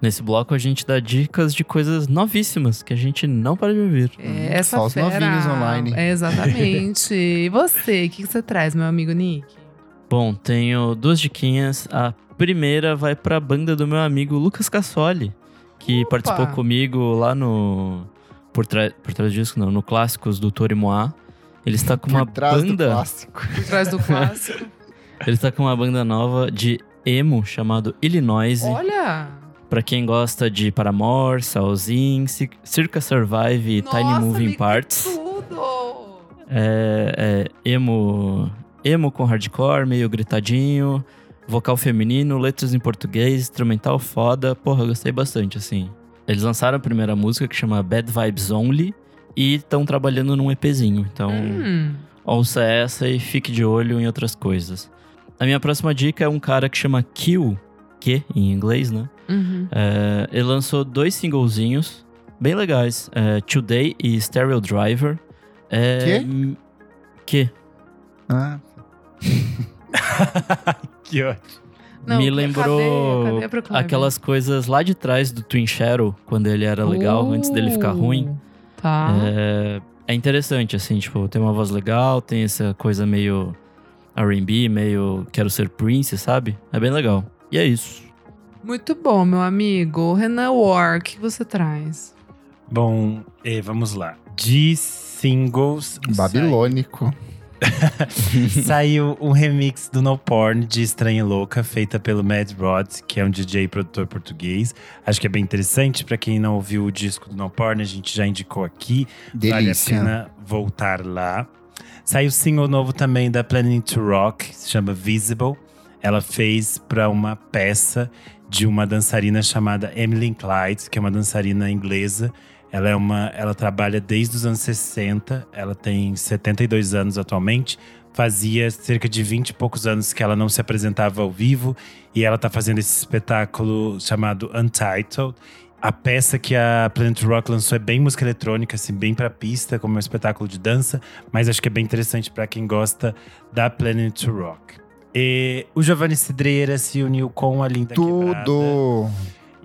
Nesse bloco a gente dá dicas de coisas novíssimas que a gente não para de ouvir. É essa só os fera. novinhos online. É, exatamente. e você, o que que você traz, meu amigo Nick? Bom, tenho duas diquinhas. A primeira vai pra banda do meu amigo Lucas Cassoli, que Opa! participou comigo lá no. Por, trás por trás disso, não, no Clássicos do Torimoá. Ele está com uma Por trás do banda. Por trás do clássico. Ele está com uma banda nova de emo chamado Illinois. Olha! Pra quem gosta de Paramore, Salzin, Cir- Circa Survive e Tiny Moving Parts. Tudo! É, é emo, emo com hardcore, meio gritadinho, vocal feminino, letras em português, instrumental foda. Porra, eu gostei bastante, assim. Eles lançaram a primeira música que chama Bad Vibes Only e estão trabalhando num EPzinho. Então, Hum, ouça essa e fique de olho em outras coisas. A minha próxima dica é um cara que chama Kill, que em inglês, né? uhum. É, ele lançou dois singlezinhos bem legais: é, Today e Stereo Driver. É, Quê? m- Que? Ah, que ótimo. Não, Me cadê- lembrou cadê Proclaimer? aquelas coisas lá de trás do Twin Shadow, quando ele era legal, antes dele ficar Uh, ruim. Tá. É, é interessante, assim, tipo, tem uma voz legal, tem essa coisa meio RB, meio quero ser Prince, sabe? É bem legal. E é isso. Muito bom, meu amigo. Renan War, o que você traz? Bom, eh, vamos lá. De singles. babilônico. Saiu, saiu um remix do No Porn de Estranha e Louca, feita pelo Mad Rod, que é um DJ e produtor português. Acho que é bem interessante. Pra quem não ouviu o disco do No Porn, a gente já indicou aqui. Delícia. Vale a pena voltar lá. Saiu single novo também da Planet to Rock, se chama Visible. Ela fez para uma peça de uma dançarina chamada Emily Clyde, que é uma dançarina inglesa. Ela é uma, ela trabalha desde os anos 60, ela tem 72 anos atualmente. Fazia cerca de 20 e poucos anos que ela não se apresentava ao vivo e ela tá fazendo esse espetáculo chamado Untitled. A peça que a Planet Rock lançou é bem música eletrônica, assim, bem pra pista, como um espetáculo de dança, mas acho que é bem interessante pra quem gosta da Planet Rock. E o Giovanni Cidreira se uniu com a Linda Quebrada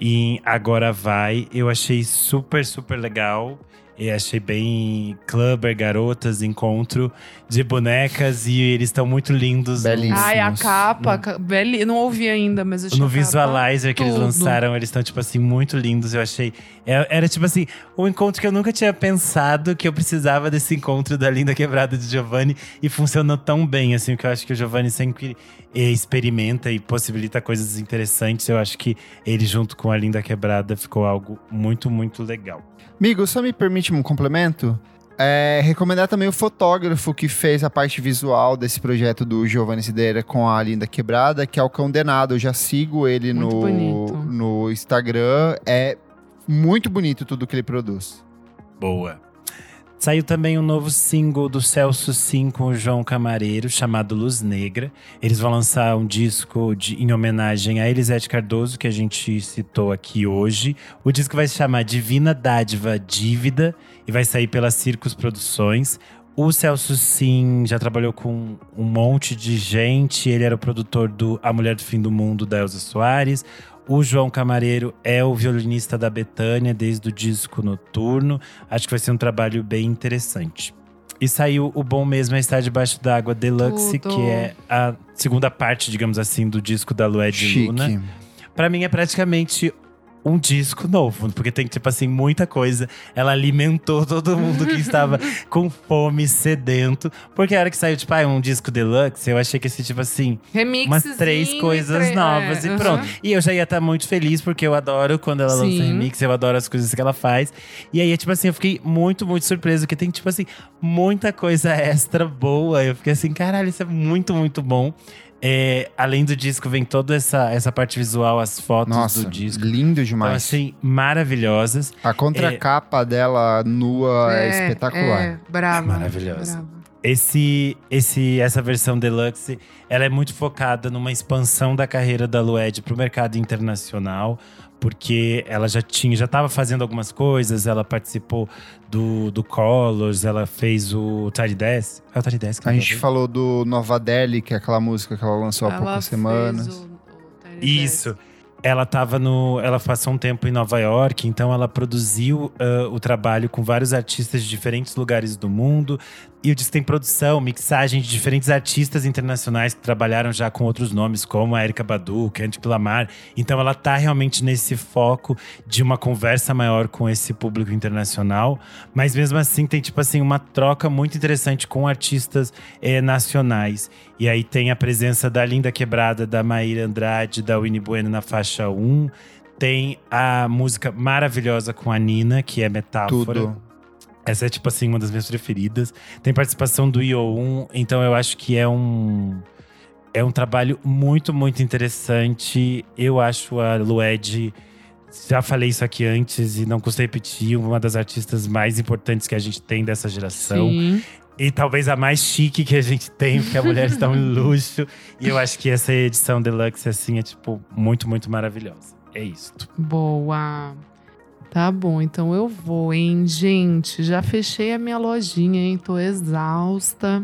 Em Agora Vai. Eu achei super, super legal. E achei bem clubber, garotas, encontro de bonecas e eles estão muito lindos. Belíssimos. Ai, a capa. No- ca- beli- Não ouvi ainda, mas eu achei No visualizer que eles tudo. lançaram, eles estão, tipo assim, muito lindos. Eu achei. é- Era, tipo assim, um encontro que eu nunca tinha pensado que eu precisava desse encontro da Linda Quebrada de Giovanni. E funcionou tão bem, assim, que eu acho que o Giovanni sempre experimenta e possibilita coisas interessantes. Eu acho que ele, junto com a Linda Quebrada, ficou algo muito, muito legal. Amigo, só me permite um complemento? É, recomendar também o fotógrafo que fez a parte visual desse projeto do Giovanni Sideira com a Linda Quebrada, que é o Condenado. Eu já sigo ele Muito no, bonito. no Instagram. É muito bonito tudo que ele produz. Boa. Saiu também um novo single do Celso Sim com o João Camareiro, chamado Luz Negra. Eles vão lançar um disco de- em homenagem a Elisete Cardoso, que a gente citou aqui hoje. O disco vai se chamar Divina Dádiva Dívida e vai sair pela Circos Produções. O Celso Sim já trabalhou com um monte de gente. Ele era o produtor do A Mulher do Fim do Mundo, da Elza Soares. O João Camareiro é o violinista da Betânia desde o disco Noturno. Acho que vai ser um trabalho bem interessante. E saiu o Bom Mesmo é Estar Debaixo d'Água Deluxe, Tudo. que é a segunda parte, digamos assim, do disco da Lued Chique. Luna. Pra mim é praticamente um disco novo, porque tem, tipo assim, muita coisa. Ela alimentou todo mundo que estava com fome, sedento. Porque a hora que saiu, tipo, ah, um disco deluxe, eu achei que esse, tipo assim, Remix. umas três coisas novas e pronto. E eu já ia estar muito feliz, porque eu adoro quando ela lança Sim. remix, eu adoro as coisas que ela faz. E aí, tipo assim, eu fiquei muito, muito surpreso, que tem, tipo assim, muita coisa extra boa. Eu fiquei assim, caralho, isso é muito, muito bom. É, além do disco, vem toda essa, essa parte visual, as fotos Nossa, do disco. lindo Então, demais. assim, maravilhosas. a contracapa dela nua é, espetacular. É, brava. Maravilhosa. brava. Esse, esse, essa versão deluxe, ela é muito focada numa expansão da carreira da Lued para o mercado internacional, porque ela já tinha, já estava fazendo algumas coisas. Ela participou do, do Colors, ela fez o Tiny Desk. É o Desk? que A ela gente fez? falou do Nova Delhi, que é aquela música que ela lançou há Ela poucas fez semanas. o- o Isso. Ela tava no. Ela passou um tempo em Nova York, então ela produziu ah, o trabalho com vários artistas de diferentes lugares do mundo. E o disco tem produção, mixagem de diferentes artistas internacionais que trabalharam já com outros nomes, como a Erika Badu, Kendrick Lamar. Então ela tá realmente nesse foco de uma conversa maior com esse público internacional. Mas mesmo assim, tem tipo assim, uma troca muito interessante com artistas eh, nacionais. E aí tem a presença da Linda Quebrada, da Maíra Andrade, da Winnie Bueno na faixa 1. Tem a música maravilhosa com a Nina, que é Metáfora. Tudo. Essa é, tipo assim, uma das minhas preferidas. Tem participação do IO1, então eu acho que é um. É um trabalho muito, muito interessante. Eu acho a Lued. Já falei isso aqui antes e não custa repetir, uma das artistas mais importantes que a gente tem dessa geração. Sim. E talvez a mais chique que a gente tem, porque a mulher está um luxo. E eu acho que essa edição deluxe, assim, é, tipo, muito, muito maravilhosa. É isso. Boa. Tá bom, então eu vou, hein, gente. Já fechei a minha lojinha, hein? Tô exausta.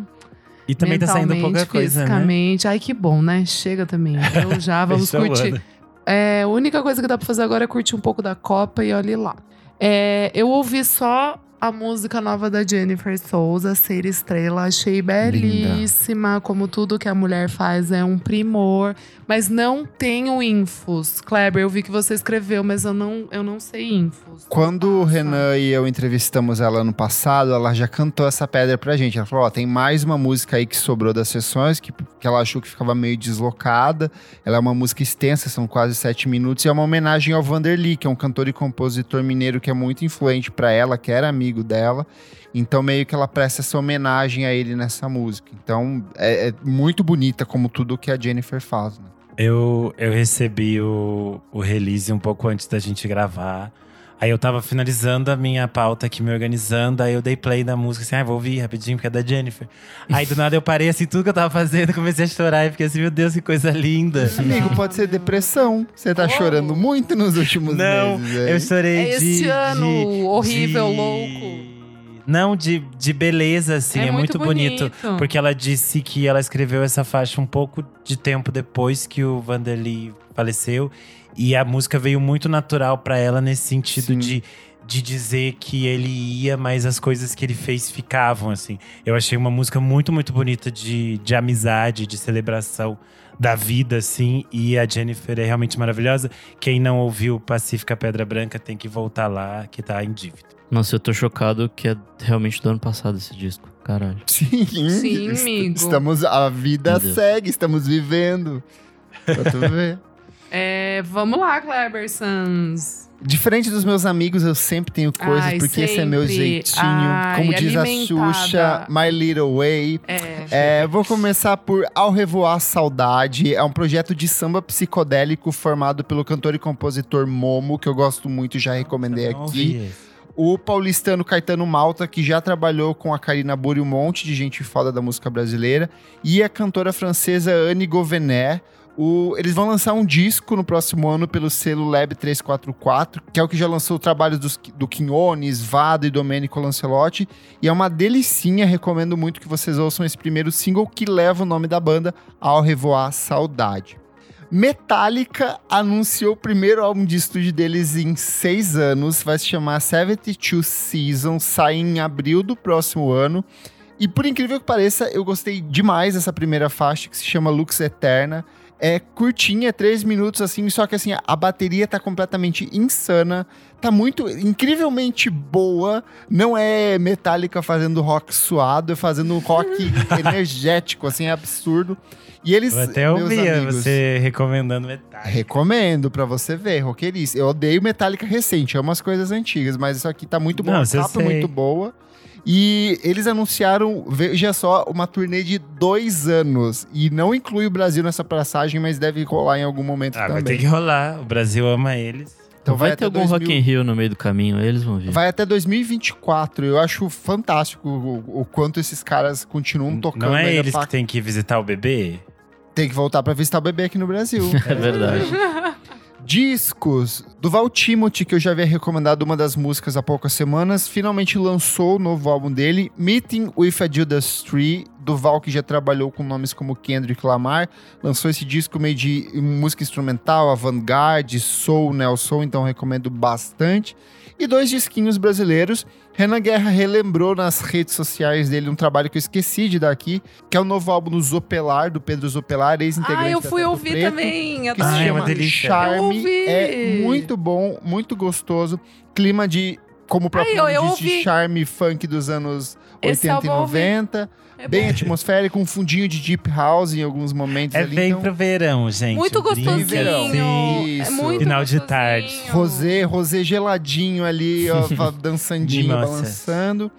E também tá saindo pouca coisa, né? fisicamente. Ai, que bom, né? Chega também. Então já vamos curtir. É, a única coisa que dá pra fazer agora é curtir um pouco da Copa e olhe lá. É, eu ouvi só a música nova da Jennifer Souza, Ser Estrela. Achei belíssima. Como tudo que a mulher faz é um primor. Mas não tenho infos. Kleber, eu vi que você escreveu, mas eu não, eu não sei infos. Quando o. Renan e eu entrevistamos ela no passado, ela já cantou essa pedra pra gente. Ela falou: Ó, tem mais uma música aí que sobrou das sessões, que, que ela achou que ficava meio deslocada. Ela é uma música extensa, são quase sete minutos, e é uma homenagem ao Vanderly, que é um cantor e compositor mineiro que é muito influente pra ela, que era amigo dela. Então, meio que ela presta essa homenagem a ele nessa música. Então, é, é muito bonita, como tudo que a Jennifer faz, né? Eu, eu recebi o, o release um pouco antes da gente gravar. Aí eu tava finalizando a minha pauta aqui, me organizando. Aí eu dei play na música, assim, ah, vou ouvir rapidinho, porque é da Jennifer. Aí do nada eu parei, assim, tudo que eu tava fazendo, comecei a chorar. E fiquei assim, meu Deus, que coisa linda. Amigo, pode ser depressão. Você tá Oh. chorando muito nos últimos Não, meses. hein? eu chorei É de… este ano de- horrível, de- louco. Não, de, de beleza, assim, é, muito, bonito. Porque ela disse que ela escreveu essa faixa um pouco de tempo depois que o Vanderly faleceu. E a música veio muito natural pra ela nesse sentido Sim. de, de dizer que ele ia, mas as coisas que ele fez ficavam, assim. Eu achei uma música muito, muito bonita de, de amizade, de celebração da vida, assim. E a Jennifer é realmente maravilhosa. Quem não ouviu Pacífica Pedra Branca tem que voltar lá, que tá em dívida. Nossa, eu tô chocado que é realmente do ano passado esse disco. Caralho. Sim, Sim, amigo. Estamos, a vida segue, estamos vivendo. Pra tu ver. É, vamos lá, Kleber Sans. Diferente dos meus amigos, eu sempre tenho coisas, Ai, porque esse é meu sempre. jeitinho. Ai, Como diz a alimentada. Xuxa, My Little Way. É. É, vou começar por Ao Revoar Saudade. É um projeto de samba psicodélico formado pelo cantor e compositor Momo, que eu gosto muito, já recomendei aqui. O paulistano Caetano Malta, que já trabalhou com a Karina Burri, um monte de gente foda da música brasileira. E a cantora francesa Anne Gouvenet. O- eles vão lançar um disco no próximo ano pelo selo Lab 344, que é o que já lançou trabalhos dos, do Quinones, Vado e Domenico Lancelotti. E é uma delicinha, recomendo muito que vocês ouçam esse primeiro single que leva o nome da banda, Ao Revoar Saudade. Metallica anunciou o primeiro álbum de estúdio deles em seis anos. Vai se chamar 72 Seasons, sai em abril do próximo ano. E por incrível que pareça, eu gostei demais dessa primeira faixa, que se chama Lux Eterna. É curtinha, três minutos assim, só que assim, a bateria tá completamente insana. Tá muito, incrivelmente boa. Não é metálica fazendo rock suado, é fazendo rock energético, assim, é absurdo. E eles, Vou até meus ouvir amigos, você recomendando metade. Recomendo pra você ver, roqueirice. Eu odeio Metallica recente, amo as coisas antigas, mas isso aqui tá muito bom, Não, eu capa é muito boa. E eles anunciaram, veja só, uma turnê de dois anos. E não inclui o Brasil nessa passagem, mas deve rolar em algum momento Ah, vai também. ter que rolar. O Brasil ama eles. Então vai, vai ter até algum 2000 Rock in Rio no meio do caminho, eles vão ver. Vai até 2024. Eu acho fantástico o, o quanto esses caras continuam tocando. Não é eles pra- que têm que visitar o bebê? Tem que voltar pra visitar o bebê aqui no Brasil. É verdade. Discos do Val Timothy, que eu já havia recomendado uma das músicas há poucas semanas, finalmente lançou o novo álbum dele, Meeting with a Judas Tree, do Val que já trabalhou com nomes como Kendrick Lamar, lançou esse disco meio de música instrumental, avant-garde, soul, neo-soul, então recomendo bastante. E dois disquinhos brasileiros. Renan Guerra relembrou nas redes sociais dele um trabalho que eu esqueci de dar aqui, que é o novo álbum do Zopelar, do Pedro Zopelar, ex-integrante Ah, eu fui ouvir Preto também. que adoro. se é chama uma delícia. Eu Charme. É muito bom, muito gostoso. Clima de, como o próprio Ai, eu- nome eu diz, de ouvi. charme funk dos anos Esse 80 e álbum eu ouvi. 90. É bem bom. atmosférico, um fundinho de deep house em alguns momentos É ali. bem então, pro verão, gente. Muito drink gostosinho. É Isso. muito Final de gostosinho. tarde. Rosé, rosé geladinho ali, ó, dançandinho, balançando.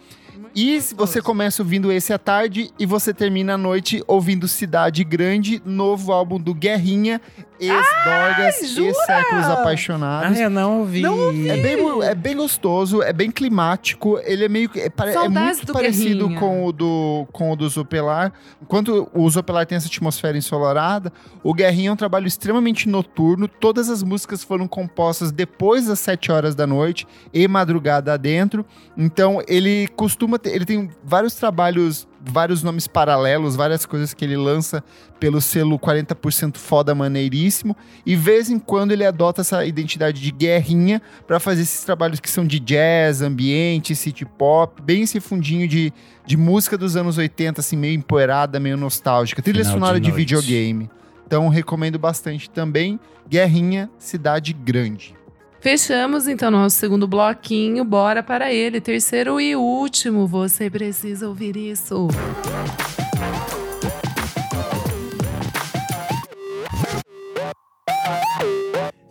E se você começa ouvindo esse à tarde e você termina a noite ouvindo Cidade Grande, novo álbum do Guerrinha, ex-Dorgas, jura? ex-Séculos Apaixonados. Ah, eu não ouvi. É bem, é bem gostoso, é bem climático, ele é meio que- é, pare- é muito do parecido Guerrinha. com o do com o do Zopelar. Enquanto o Zopelar tem essa atmosfera ensolarada, o Guerrinha é um trabalho extremamente noturno. Todas as músicas foram compostas depois das 7 horas da noite e madrugada adentro. Então ele costuma ter, ele tem vários trabalhos, vários nomes paralelos, várias coisas que ele lança pelo selo 40% foda maneiríssimo. E vez em quando ele adota essa identidade de guerrinha para fazer esses trabalhos que são de jazz, ambiente, city pop, bem esse fundinho de, de música dos anos 80, assim, meio empoeirada, meio nostálgica. Trilha Final sonora de de, videogame. Então recomendo bastante também. Guerrinha, Cidade Grande. Fechamos então nosso segundo bloquinho. Bora para ele. Terceiro e último. Você precisa ouvir isso.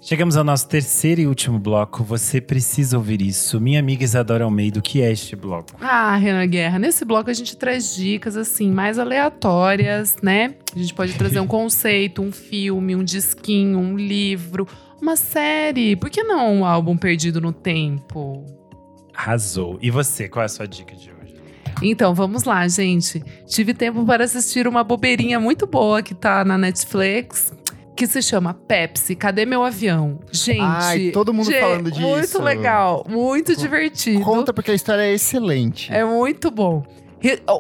Chegamos ao nosso terceiro e último bloco. Você precisa ouvir isso. Minha amiga Isadora Almeida, o que é este bloco? Ah, Renan Guerra, nesse bloco a gente traz dicas assim mais aleatórias, né? A gente pode trazer um conceito, um filme, um disquinho, um livro, uma série. Por que não um álbum perdido no tempo? Arrasou. E você, qual é a sua dica de hoje? Então, vamos lá, gente. Tive tempo para assistir uma bobeirinha muito boa que tá na Netflix, que se chama Pepsi, Cadê Meu Avião? Gente, Ai, todo mundo gente, falando disso. Muito legal, muito divertido. Conta porque a história é excelente. É muito bom.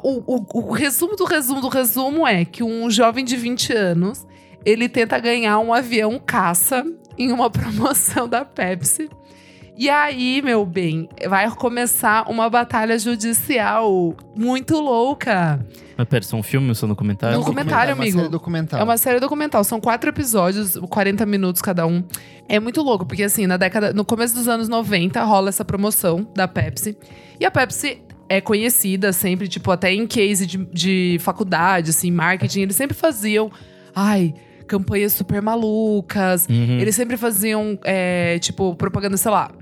O, o- o resumo do resumo do resumo é que um jovem de 20 anos, ele tenta ganhar um avião caça em uma promoção da Pepsi. E aí, meu bem, vai começar uma batalha judicial muito louca. Mas pera, são um filme ou são documentário? Não, documentário, é uma amigo. série documental. É uma série documental, são quatro episódios, 40 minutos cada um. É muito louco, porque assim, na década, no começo dos anos 90 rola essa promoção da Pepsi. E a Pepsi é conhecida sempre, tipo, até em case de, de faculdade, assim, marketing, eles sempre faziam, ai, campanhas super malucas. Uhum. Eles sempre faziam, é, tipo, propaganda, sei lá,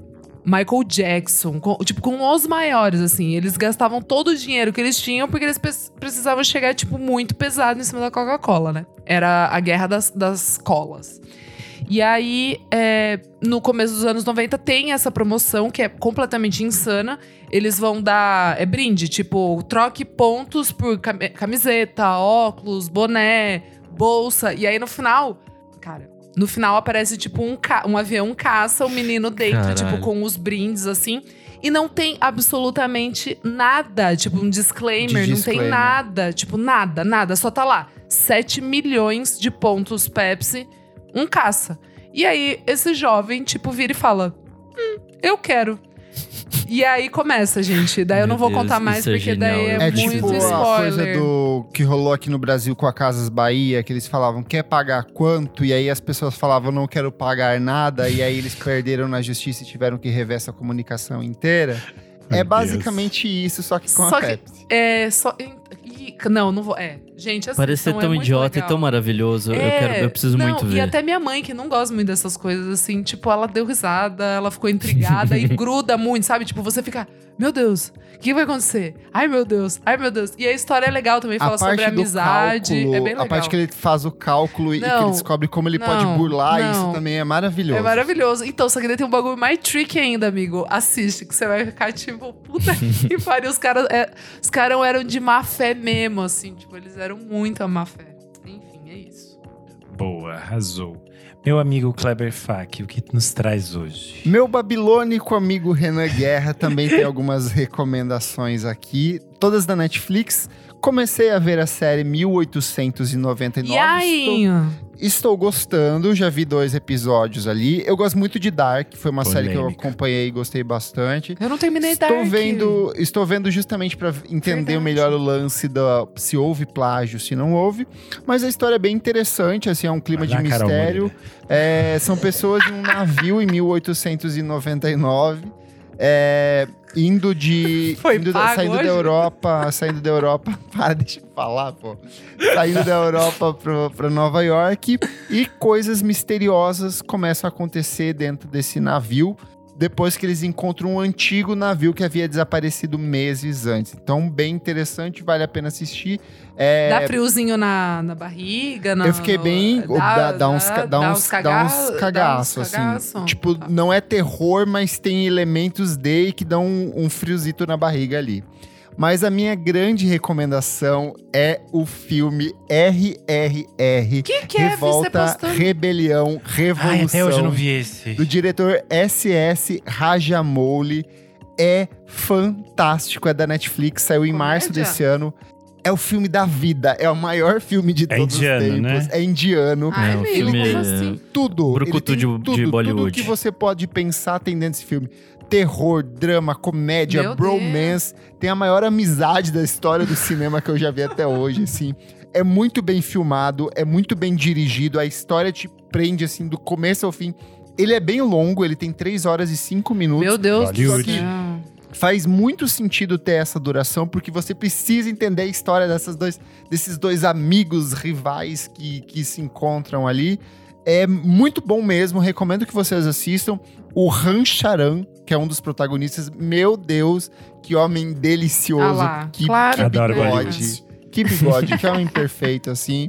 Michael Jackson, com- tipo, com os maiores, assim. Eles gastavam todo o dinheiro que eles tinham porque eles precisavam chegar, tipo, muito pesado em cima da Coca-Cola, né? Era a guerra das, das colas. E aí, é, no começo dos anos 90, tem essa promoção que é completamente insana. Eles vão dar é brinde, tipo, troque pontos por cam- camiseta, óculos, boné, bolsa. E aí, no final, cara, no final aparece, tipo, um, ca- um avião caça, o menino dentro, Caralho. tipo, com os brindes, assim. E não tem absolutamente nada, tipo, um disclaimer, De não tem nada, tipo, nada, nada. Só tá lá, 7 milhões de pontos Pepsi, um caça. E aí, esse jovem, tipo, vira e fala: Hum, eu quero. E aí começa, gente. Daí eu não vou Deus, contar mais, isso é porque daí é, É muito tipo a coisa spoiler. do que rolou aqui no Brasil com a Casas Bahia, que eles falavam quer pagar quanto, e aí as pessoas falavam não quero pagar nada, e aí eles perderam na justiça e tiveram que rever essa comunicação inteira. Meu é Deus. basicamente isso, só que com Só a que- Pepsi. É, só. Ih, Não, não vou. É. Gente, assim. Parece ser tão idiota e tão maravilhoso. Eu, quero, eu preciso É, não, muito E ver. até minha mãe, que não gosta muito dessas coisas, assim, tipo, ela deu risada, ela ficou intrigada e gruda muito, sabe? Tipo, você fica, meu Deus, o que vai acontecer? Ai, meu Deus, ai, meu Deus. E a história é legal também, fala a parte sobre do amizade. cálculo, é bem legal. a parte que ele faz o cálculo e que Não, ele descobre como ele pode não, burlar, não. isso também é maravilhoso. É maravilhoso. Então, só que daí tem um bagulho mais tricky ainda, amigo. Assiste, que você vai ficar tipo, puta que pariu. Os caras é, os caras eram de má fé mesmo, assim. Tipo, eles eram muito a má fé. Enfim, é isso. Boa, arrasou. Meu amigo Kleber Fak, o que nos traz hoje? Meu babilônico amigo Renan Guerra também tem algumas recomendações aqui, todas da Netflix. Comecei a ver a série 1899. E aí? Estou, estou gostando, já vi dois episódios ali. Eu gosto muito de Dark, foi uma série que eu Polêmica. acompanhei e gostei bastante. Eu não terminei Estou Dark. vendo, estou vendo justamente para entender Verdade. melhor o lance da se houve plágio, se não houve. Mas a história é bem interessante, assim, é um clima Vai de mistério. É, são pessoas em um navio em 1899, é, indo de Foi indo da- saindo hoje? da Europa, saindo da Europa, para deixa eu falar, pô. Saindo da Europa pro- pra Nova York e coisas misteriosas começam a acontecer dentro desse navio. Depois que eles encontram um antigo navio que havia desaparecido meses antes. Então, bem interessante, vale a pena assistir. É, Dá friozinho na, na barriga? na- eu fiquei bem. Dá, dá uns, ca- dá uns, dá caga- uns dá cagaços, assim. Tipo, não é terror, mas tem elementos de que dão um, um friozito na barriga ali. Mas a minha grande recomendação é o filme RRR. que que é? Revolta. Rebelião, Revolução. Ai, até hoje eu não vi esse. Do diretor SS Rajamouli. É fantástico, é da Netflix, saiu em março Comédia? desse ano. É o filme da vida, é o maior filme de É todos indiano, os tempos. né? É indiano. Ai, É, o amigo, filme como é- assim? Tudo. Brucutu Ele tem de- de tudo, Tudo Bollywood. que você pode pensar tem dentro desse filme. Terror, drama, comédia, Meu bromance. Tem a maior amizade da história do cinema que eu já vi até hoje, assim. É muito bem filmado, é muito bem dirigido. A história te prende, assim, do começo ao fim. Ele é bem longo, ele tem 3 horas e 5 minutos. Meu Deus do Hollywood. céu. Faz muito sentido ter essa duração, porque você precisa entender a história dessas dois, desses dois amigos rivais que, que se encontram ali. É muito bom mesmo, recomendo que vocês assistam. O Han Charan, que é um dos protagonistas, meu Deus, que homem delicioso. Ah lá, que, claro que Adoro que bigode. Que bigode, que homem perfeito, assim.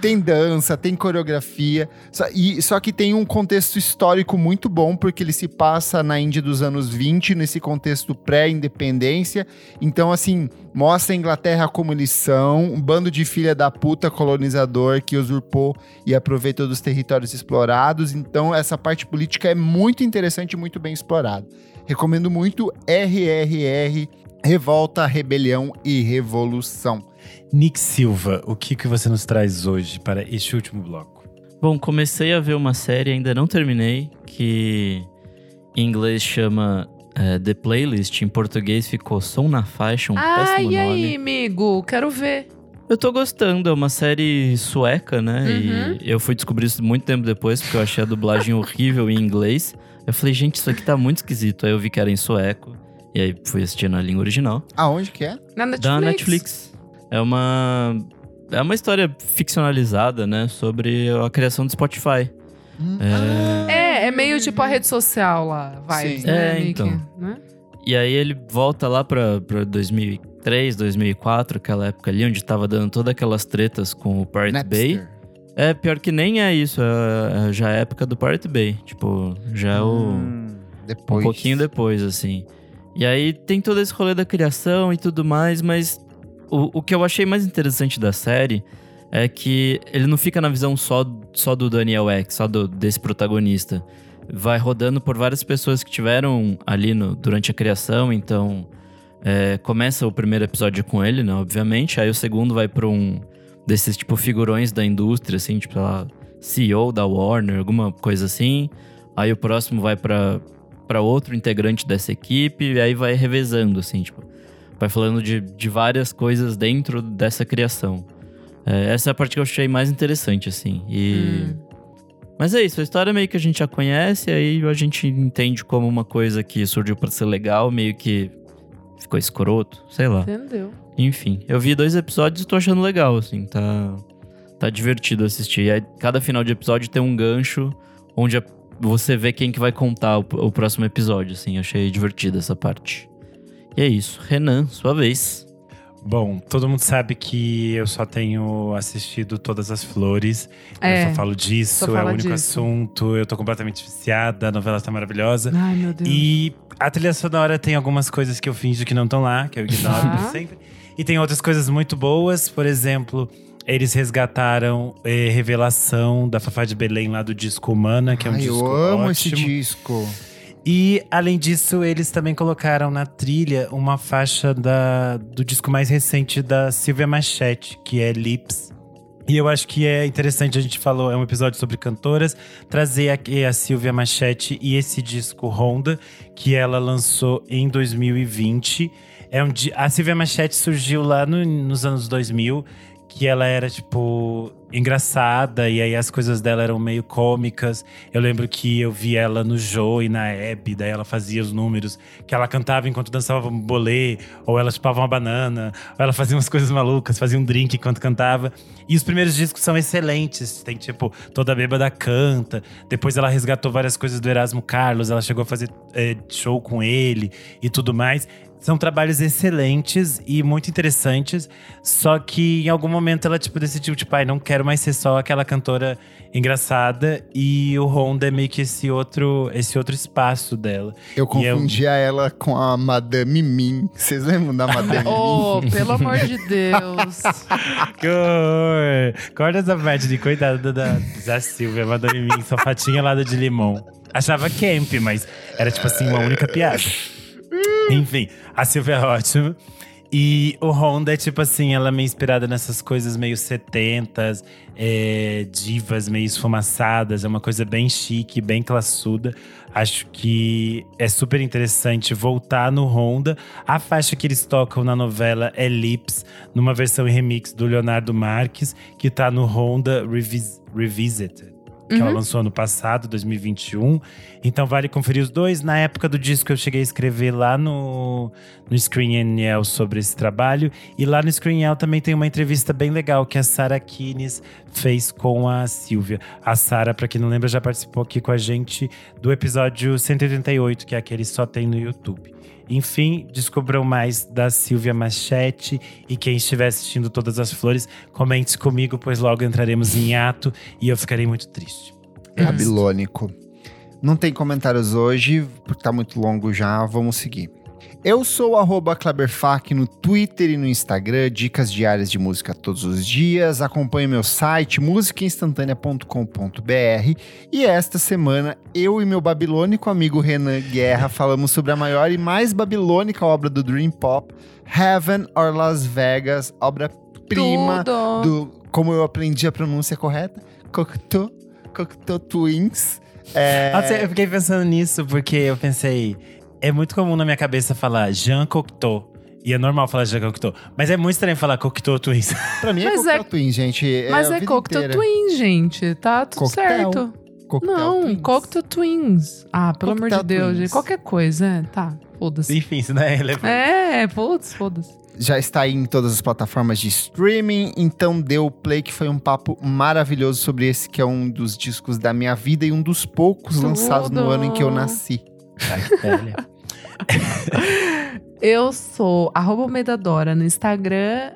Tem dança, tem coreografia. Só, e, só que tem um contexto histórico muito bom, porque ele se passa na Índia dos anos 20, nesse contexto pré-independência. Então, assim, mostra a Inglaterra como eles são, um bando de filha da puta colonizador que usurpou e aproveitou dos territórios explorados. Então, essa parte política é muito interessante e muito bem explorada. Recomendo muito RRR, Revolta, Rebelião e Revolução. Nick Silva, o que, que você nos traz hoje para este último bloco? Bom, comecei a ver uma série, ainda não terminei, que em inglês chama é, The Playlist, em português ficou Som na Faixa, um Ai, péssimo e nome. aí, amigo? Quero ver. Eu tô gostando, é uma série sueca, né? Uhum. E eu fui descobrir isso muito tempo depois, porque eu achei a dublagem horrível em inglês. Eu falei, gente, isso aqui tá muito esquisito. Aí eu vi que era em sueco, e aí fui assistir na língua original. Aonde que é? Na Netflix. Da Netflix. É uma. É uma história ficcionalizada, né? Sobre a criação do Spotify. Hum. É, É, é meio tipo a rede social lá, vai. Sim. Né, É, Nick? então. Né? E aí ele volta lá pra, pra 2003, 2004, aquela época ali, onde tava dando todas aquelas tretas com o Pirate Bay. Napster. É, pior que nem é isso, é, é já a época do Pirate Bay. Tipo, já é o. Hum, depois. Um pouquinho depois, assim. E aí tem todo esse rolê da criação e tudo mais, mas o, o que eu achei mais interessante da série é que ele não fica na visão só, só do Daniel Ek, só do, desse protagonista. Vai rodando por várias pessoas que tiveram ali no, durante a criação, então é, começa o primeiro episódio com ele, né, obviamente, aí o segundo vai pra um desses, tipo, figurões da indústria, assim, tipo, lá, CEO da Warner, alguma coisa assim. Aí o próximo vai pra outro integrante dessa equipe, e aí vai revezando, assim, tipo, vai falando de, de várias coisas dentro dessa criação. É, essa é a parte que eu achei mais interessante, assim. E. Hum. Mas é isso, a história meio que a gente já conhece, aí a gente entende como uma coisa que surgiu pra ser legal, meio que ficou escroto, sei lá. Entendeu? Enfim, eu vi dois episódios e tô achando legal, assim, tá, tá divertido assistir. E aí, cada final de episódio tem um gancho onde você vê quem que vai contar o, o próximo episódio, assim, achei divertida essa parte. E é isso, Renan, sua vez. Bom, todo mundo sabe que eu só tenho assistido Todas as Flores. É, eu só falo disso, só é o único disso. assunto. Eu tô completamente viciada, a novela tá maravilhosa. Ai, meu Deus. E a trilha sonora tem algumas coisas que eu finjo que não estão lá, que eu ignoro pra sempre. E tem outras coisas muito boas, por exemplo, eles resgataram eh, Revelação da Fafá de Belém lá do disco Humana, que é um Ai, disco eu amo esse ótimo. disco. E, além disso, eles também colocaram na trilha uma faixa da, do disco mais recente da Silvia Machete, que é Lips. E eu acho que é interessante, a gente falou, é um episódio sobre cantoras, trazer aqui a Silvia Machete e esse disco Honda, que ela lançou em 2020. É um, a Silvia Machete surgiu lá no- nos anos 2000, que ela era, tipo, engraçada, e aí as coisas dela eram meio cômicas. Eu lembro que eu vi ela no Jô e na Hebe, daí ela fazia os números, que ela cantava enquanto dançava um bolê, ou ela chupava uma banana, ou ela fazia umas coisas malucas, fazia um drink enquanto cantava. E os primeiros discos são excelentes, tem tipo, Toda Bêbada Canta, depois ela resgatou várias coisas do Erasmo Carlos, ela chegou a fazer eh, show com ele e tudo mais. São trabalhos excelentes e muito interessantes. Só que em algum momento ela, tipo, decidiu, tipo, ai, não quero mais ser só aquela cantora engraçada. E o Honda é meio que esse outro, esse outro espaço dela. Eu eu- confundia ela com a Madame Mim. Vocês lembram da Madame Mim? Oh, pelo amor de Deus. Que horror! Corta essa parte de coitada da, da Silvia, Madame Mim, só fatinha lada de limão. Achava camp, mas era tipo assim, uma única piada. Enfim, a Silvia é ótima. E o Honda é tipo assim, ela é meio inspirada nessas coisas meio 70s, é, divas meio esfumaçadas, é uma coisa bem chique, bem classuda. Acho que é super interessante voltar no Honda. A faixa que eles tocam na novela é Lips, numa versão em remix do Leonardo Marques, que tá no Honda Revis Revisited. Que ela lançou ano passado, 2021. Então vale conferir os dois. Na época do disco eu cheguei a escrever lá no, no Screen NL sobre esse trabalho. E lá no Screen NL também tem uma entrevista bem legal que a Sara Kines fez com a Silvia. A Sara, pra quem não lembra, já participou aqui com a gente do episódio 188, que é aquele que só tem no YouTube. Enfim, descubram mais da Silvia Machete e quem estiver assistindo Todas as Flores, comente comigo, pois logo entraremos em ato e eu ficarei muito triste. Babilônico. Não tem comentários hoje, porque tá muito longo já. Vamos seguir. Eu sou o arroba Kleberfac no Twitter e no Instagram, dicas diárias de música todos os dias. Acompanhe meu site musicainstantanea.com.br e esta semana eu e meu babilônico amigo Renan Guerra falamos sobre a maior e mais babilônica obra do Dream Pop, Heaven or Las Vegas, obra-prima do, como eu aprendi a pronúncia correta, Cocteau, Cocteau Twins. É, Nossa, eu fiquei pensando nisso porque eu pensei, é muito comum na minha cabeça falar Jean Cocteau. E é normal falar Jean Cocteau. Mas é muito estranho falar Cocteau Twins. pra mim é Mas Cocteau é- Twins, gente. Mas a é Cocteau inteira. Twins, gente. Tá tudo Coquetel. certo. Cocktail Não, Twins. Cocteau Twins. Ah, pelo amor de Deus, Twins. gente. Qualquer coisa, é. Tá, foda-se. Enfim, isso não é relevante. É, putz, foda-se. Já está aí em todas as plataformas de streaming, então deu o play que foi um papo maravilhoso sobre esse que é um dos discos da minha vida e um dos poucos Tudo. lançados no ano em que eu nasci. Ai, que velha. Eu sou arroba Almeidadora no Instagram,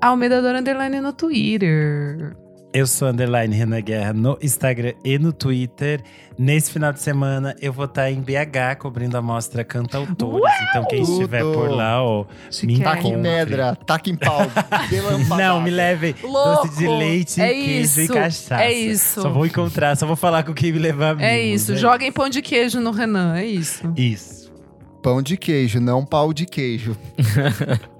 Almeidadora Underline no Twitter. Eu sou underline Renan Guerra no Instagram e no Twitter. Nesse final de semana eu vou estar em BH cobrindo a mostra Cantautores. Então quem Tudo. estiver por lá, ó, me Chiquérrimo. Taca em pedra, taca em pau. Não, me levem Louco! doce de leite, É queijo e isso, cachaça. é isso. Só vou encontrar, só vou falar com quem me levar É mimos, isso, né? joguem pão de queijo no Renan, é isso. Isso. Pão de queijo, não pau de queijo.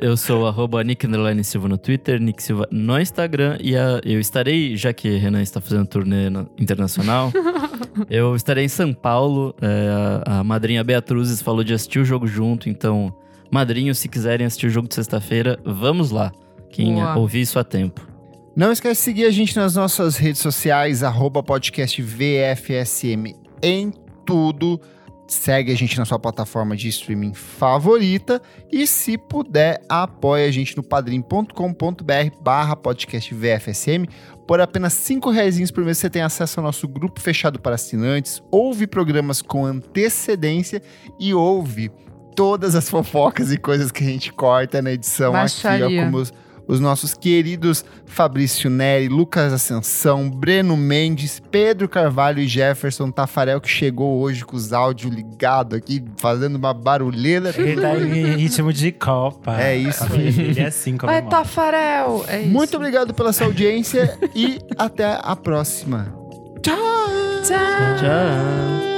Eu sou arroba Nick Silva no Twitter, Nick Silva no Instagram. E a- eu estarei, já que Renan está fazendo turnê na- internacional, Eu estarei em São Paulo. é, a, a madrinha Beatruzes falou de assistir o jogo junto, então, madrinhos, se quiserem assistir o jogo de sexta-feira, vamos lá. Quem Boa. ouvir isso a tempo. Não esquece de seguir a gente nas nossas redes sociais, arroba podcast VFSM em tudo. Segue a gente na sua plataforma de streaming favorita e, se puder, apoie a gente no padrim.com.br barra podcast VFSM. Por apenas cinco reais por mês você tem acesso ao nosso grupo fechado para assinantes, ouve programas com antecedência e ouve todas as fofocas e coisas que a gente corta na edição aqui, Baixaria. ó, como os, os nossos queridos Fabrício Neri, Lucas Ascensão, Breno Mendes, Pedro Carvalho e Jefferson Tafarel, que chegou hoje com os áudios ligados aqui, fazendo uma barulheira. Ele tá em ritmo de Copa. É isso dele é assim como Vai, Tafarel! É isso. Muito obrigado pela sua audiência e até a próxima. Tchau! Tchau! Tchau.